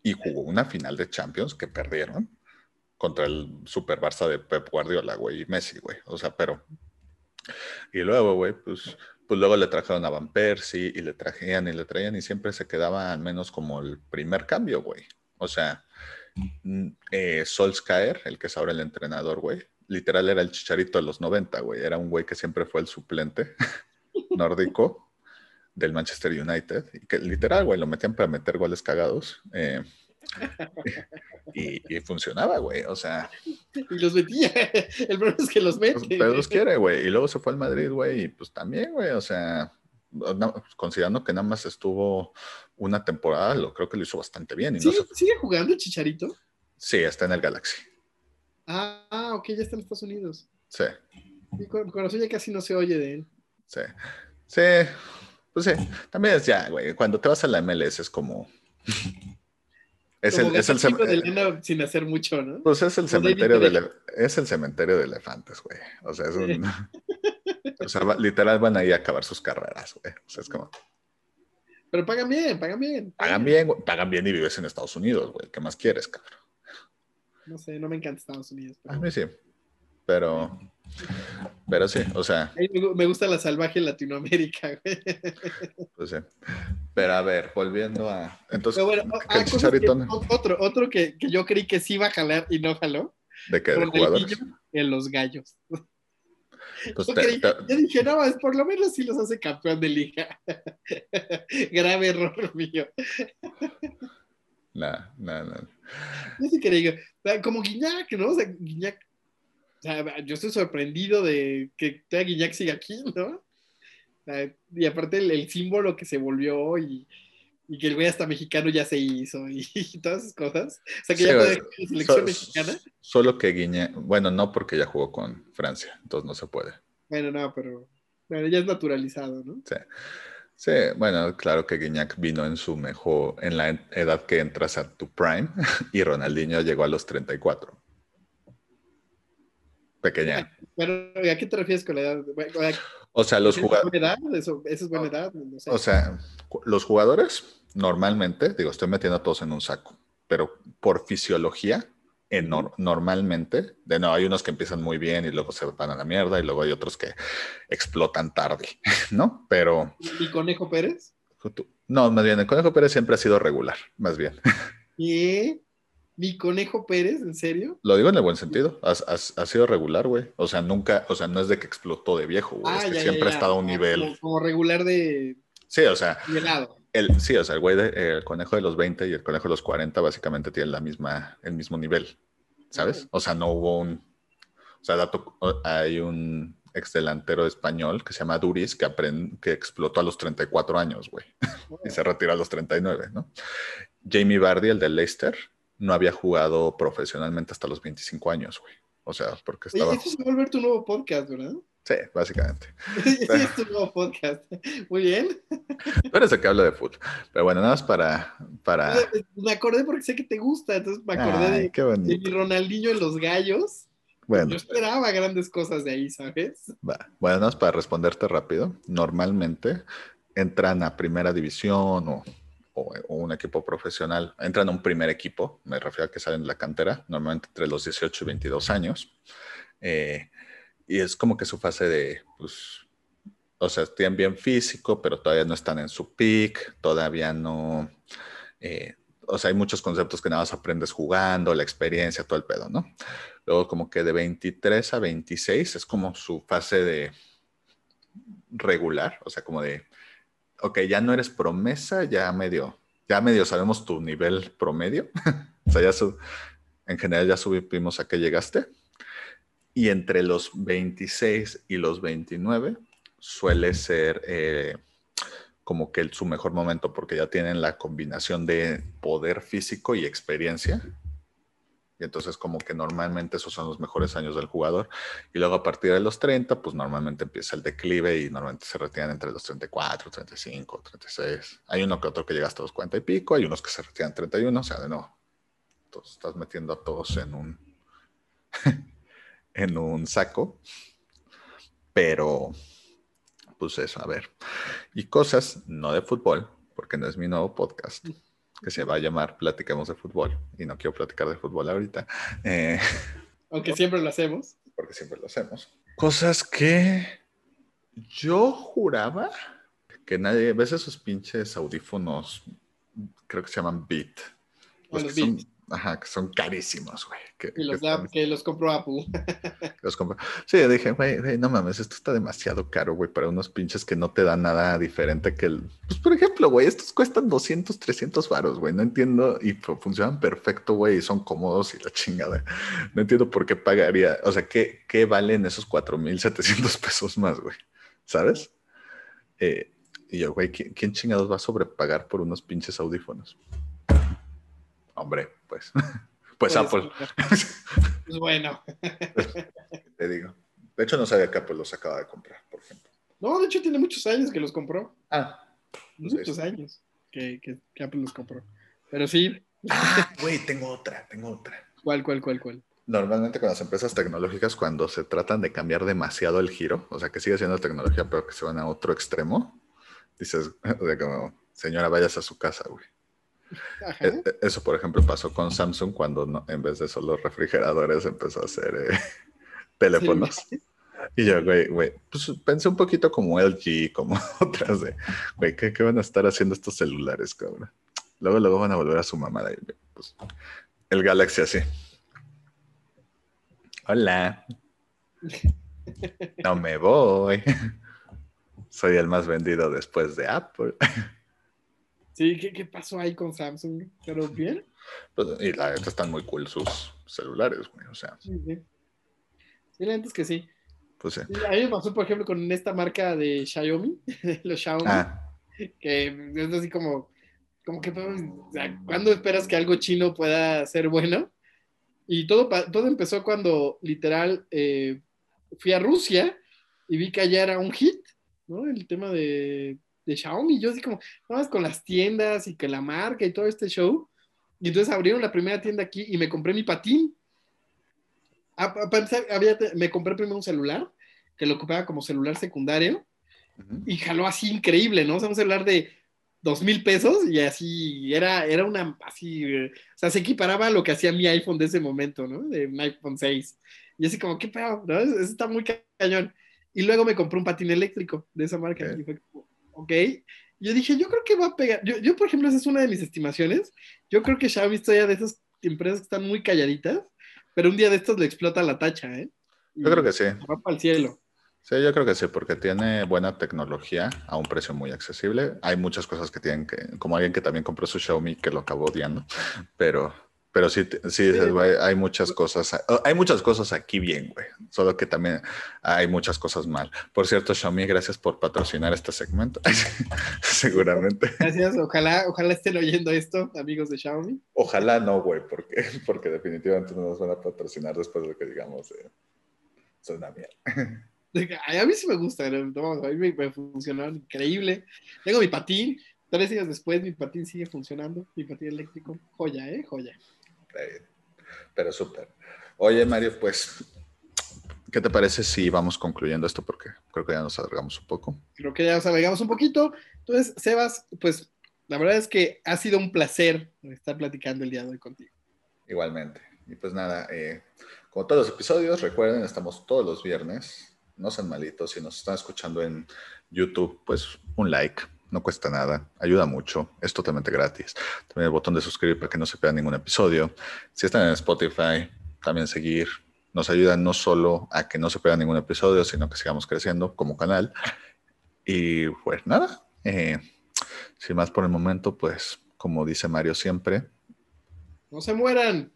y jugó una final de Champions que perdieron contra el Super Barça de Pep Guardiola, güey, y Messi, güey. O sea, pero. Y luego, güey, pues, pues luego le trajeron a Van Persie y le trajían y le traían y siempre se quedaba al menos como el primer cambio, güey. O sea, mm, eh, Solskjaer, el que es ahora el entrenador, güey, literal era el chicharito de los 90, güey. Era un güey que siempre fue el suplente nórdico del Manchester United. Y que literal, güey, lo metían para meter goles cagados. Eh, y, funcionaba, güey. O sea. Y los metía. El problema es que los mete. Pero los quiere, güey. Y luego se fue al Madrid, güey. Y pues también, güey. O sea, considerando que nada más estuvo una temporada, lo creo que lo hizo bastante bien. Y ¿Sigue, jugando el Chicharito? Sí, está en el Galaxy. Ah, ok, ya está en Estados Unidos. Sí. Y con, con ya casi no se oye de él. Sí. Sí. Pues sí. También es ya, güey. Cuando te vas a la MLS es como. Es el, es el sin hacer mucho, ¿no? Pues es el cementerio de es el cementerio de elefantes, güey. O sea, es un o sea, literal van ahí a acabar sus carreras, güey. O sea, es como Pero pagan bien, pagan bien. Pagan bien, güey. pagan bien y vives en Estados Unidos, güey. ¿Qué más quieres, cabrón? No sé, no me encanta Estados Unidos. A mí sí. Pero pero sí, o sea. Me gusta la salvaje Latinoamérica, güey. Pues sí. Pero a ver, volviendo a. Entonces, ah, otro, otro que, que, yo creí que sí iba a jalar y no jaló. ¿De qué? ¿De jugadores? En los gallos. Pues yo dije, no, es por lo menos sí los hace campeón de liga. Grave error mío. No, no, no. Yo sí creí, como Guiñac, ¿no? O sea, Guiñac yo estoy sorprendido de que Guiñac siga aquí, ¿no? y aparte el, símbolo que se volvió y, que el güey hasta mexicano ya se hizo y, todas esas cosas. O sea, que ya puede la selección mexicana. Solo que Guiñac, bueno, no porque ya jugó con Francia, entonces no se puede. Bueno, no, pero bueno, ya es naturalizado, ¿no? Sí. Sí, bueno, claro que Guiñac vino en su mejor, en la edad que entras a tu prime y Ronaldinho llegó a los 34 pequeña. Pero, ¿a qué te refieres con la edad? O sea, los jugadores. ¿Eso, es buena edad? O sea, los jugadores, normalmente, digo, estoy metiendo a todos en un saco, pero por fisiología, normalmente, de no, hay unos que empiezan muy bien y luego se van a la mierda y luego hay otros que explotan tarde, ¿no? Pero. ¿Y Conejo Pérez? No, más bien, el Conejo Pérez siempre ha sido regular, más bien. ¿Y? Mi conejo Pérez, ¿en serio? Lo digo en el buen sentido. Ha, sido regular, güey. O sea, nunca, o sea, no es de que explotó de viejo, güey. es ah, que siempre ha estado a un nivel. Como, regular de. Sí, o sea. El, sí, o sea, el güey, el conejo de los 20 y el conejo de los 40 básicamente tienen la misma, el mismo nivel. ¿Sabes? O sea, no hubo un. O sea, dato, hay un ex delantero español que se llama Duris que, que explotó a los 34 años, güey. y se retiró a los 39, ¿no? Jamie Vardy, el de Leicester, no había jugado profesionalmente hasta los 25 años, güey. O sea, porque estaba... Oye, esto se va a volver tu nuevo podcast, ¿verdad? Sí, básicamente. sí, es tu nuevo podcast. Muy bien. Tú eres el que habla de fútbol. Pero bueno, nada más para, para... Me acordé porque sé que te gusta, entonces me acordé de, de, mi Ronaldinho en los gallos. Bueno. Yo esperaba grandes cosas de ahí, ¿sabes? Va. Bueno, nada más para responderte rápido. Normalmente entran a primera división o o, un equipo profesional entran a un primer equipo, me refiero a que salen de la cantera, normalmente entre los 18 y 22 años, eh, y es como que su fase de, pues, o sea, tienen bien físico, pero todavía no están en su peak, todavía no, eh, o sea, hay muchos conceptos que nada más aprendes jugando, la experiencia, todo el pedo, ¿no? Luego como que de 23 a 26 es como su fase de regular, o sea, como de ok, ya no eres promesa, ya medio, ya medio sabemos tu nivel promedio. o sea, ya en general ya subimos a qué llegaste. Y entre los 26 y los 29 suele ser eh, como que su mejor momento porque ya tienen la combinación de poder físico y experiencia y entonces como que normalmente esos son los mejores años del jugador. Y luego a partir de los 30, pues normalmente empieza el declive y normalmente se retiran entre los 34, 35, 36. Hay uno que otro que llega hasta los 40 y pico, hay unos que se retiran 31, o sea, de nuevo, entonces estás metiendo a todos en un, en un saco. Pero, pues eso, a ver. Y cosas no de fútbol, porque no es mi nuevo podcast que se va a llamar Platiquemos de Fútbol. Y no quiero platicar de fútbol ahorita. Eh, Aunque siempre lo hacemos. Porque siempre lo hacemos. Cosas que yo juraba que nadie, ves esos pinches audífonos, creo que se llaman Beat. Los, que, son, ajá, que son carísimos, güey. Que, y los, que, los compró Apu. los compró. Sí, dije, güey, no mames, esto está demasiado caro, güey, para unos pinches que no te dan nada diferente que el. Pues, por ejemplo, güey, estos cuestan 200, 300 varos, güey. No entiendo. Y funcionan perfecto, güey, y son cómodos y la chingada. No entiendo por qué pagaría. O sea, ¿qué, qué valen esos 4,700 pesos más, güey? ¿Sabes? Eh, y yo, güey, ¿quién, chingados va a sobrepagar por unos pinches audífonos? Hombre, pues. Pues, Apple. Pues bueno. Te digo. De hecho, no sabía que Apple los acaba de comprar, por ejemplo. No, de hecho, tiene muchos años que los compró. Ah. Pues muchos años que, que, Apple los compró. Pero sí. Ah, güey, tengo otra, tengo otra. ¿Cuál, cuál, cuál, cuál? Normalmente con las empresas tecnológicas, cuando se tratan de cambiar demasiado el giro, o sea, que sigue siendo tecnología, pero que se van a otro extremo, dices, o sea, como, señora, vayas a su casa, güey. E, e, eso, por ejemplo, pasó con Samsung cuando en vez de solo refrigeradores empezó a hacer eh, teléfonos. Y yo, güey, güey, pues pensé un poquito como LG, como otras de, güey, ¿qué, van a estar haciendo estos celulares, cabrón? Luego, luego van a volver a su mamada. pues, el Galaxy así. Hola. No me voy. Soy el más vendido después de Apple. Sí, ¿qué, pasó ahí con Samsung? ¿Pero bien? Pues, y la neta están muy cool sus celulares, güey, o sea. Sí, sí. sí la es que sí. Pues sí. A mí me pasó, por ejemplo, con esta marca de Xiaomi, los Xiaomi, ah. que es así como, como que, o sea, ¿cuándo esperas que algo chino pueda ser bueno? Y todo, todo empezó cuando literal eh, fui a Rusia y vi que allá era un hit, ¿no? El tema de de Xiaomi. Yo así como, vamos con las tiendas y que la marca y todo este show. Y entonces abrieron la primera tienda aquí y me compré mi patín. me compré primero un celular que lo ocupaba como celular secundario y jaló así increíble, ¿no? O sea, un celular de dos mil pesos y así era, era una, así, o sea, se equiparaba a lo que hacía mi iPhone de ese momento, ¿no? De un iPhone 6. Y así como, qué pedo, ¿no? Eso está muy cañón. Y luego me compré un patín eléctrico de esa marca. Y fue como, ¿ok? Yo dije, yo creo que va a pegar. Yo, yo, por ejemplo, esa es una de mis estimaciones. Yo creo que Xiaomi está ya de esas empresas que están muy calladitas, pero un día de estos le explota la tacha, ¿eh? yo creo que sí. Va para el cielo. Sí, yo creo que sí, porque tiene buena tecnología a un precio muy accesible. Hay muchas cosas que tienen que, como alguien que también compró su Xiaomi que lo acabó odiando, pero pero sí, sí, hay muchas cosas, hay muchas cosas aquí bien, güey. Solo que también hay muchas cosas mal. Por cierto, Xiaomi, gracias por patrocinar este segmento. Seguramente. Gracias, ojalá, ojalá estén oyendo esto, amigos de Xiaomi. Ojalá no, güey, porque, porque definitivamente no nos van a patrocinar después de lo que digamos. Eh, son una mierda. A mí sí me gusta, a mí me, me funcionó increíble. Tengo mi patín, tres días después mi patín sigue funcionando, mi patín eléctrico, joya, ¿eh? Joya. Pero súper. Oye, Mario, pues, ¿qué te parece si vamos concluyendo esto? Porque creo que ya nos alargamos un poco. Creo que ya nos alargamos un poquito. Entonces, Sebas, pues, la verdad es que ha sido un placer estar platicando el día de hoy contigo. Igualmente. Y pues nada, eh, como todos los episodios, recuerden, estamos todos los viernes. No sean malitos. Si nos están escuchando en YouTube, pues un like, no cuesta nada, ayuda mucho, es totalmente gratis. También el botón de suscribir para que no se pierda ningún episodio. Si están en Spotify, también seguir. Nos ayuda no solo a que no se pierda ningún episodio, sino que sigamos creciendo como canal. Y pues nada, eh, sin más por el momento, pues como dice Mario siempre. No se mueran.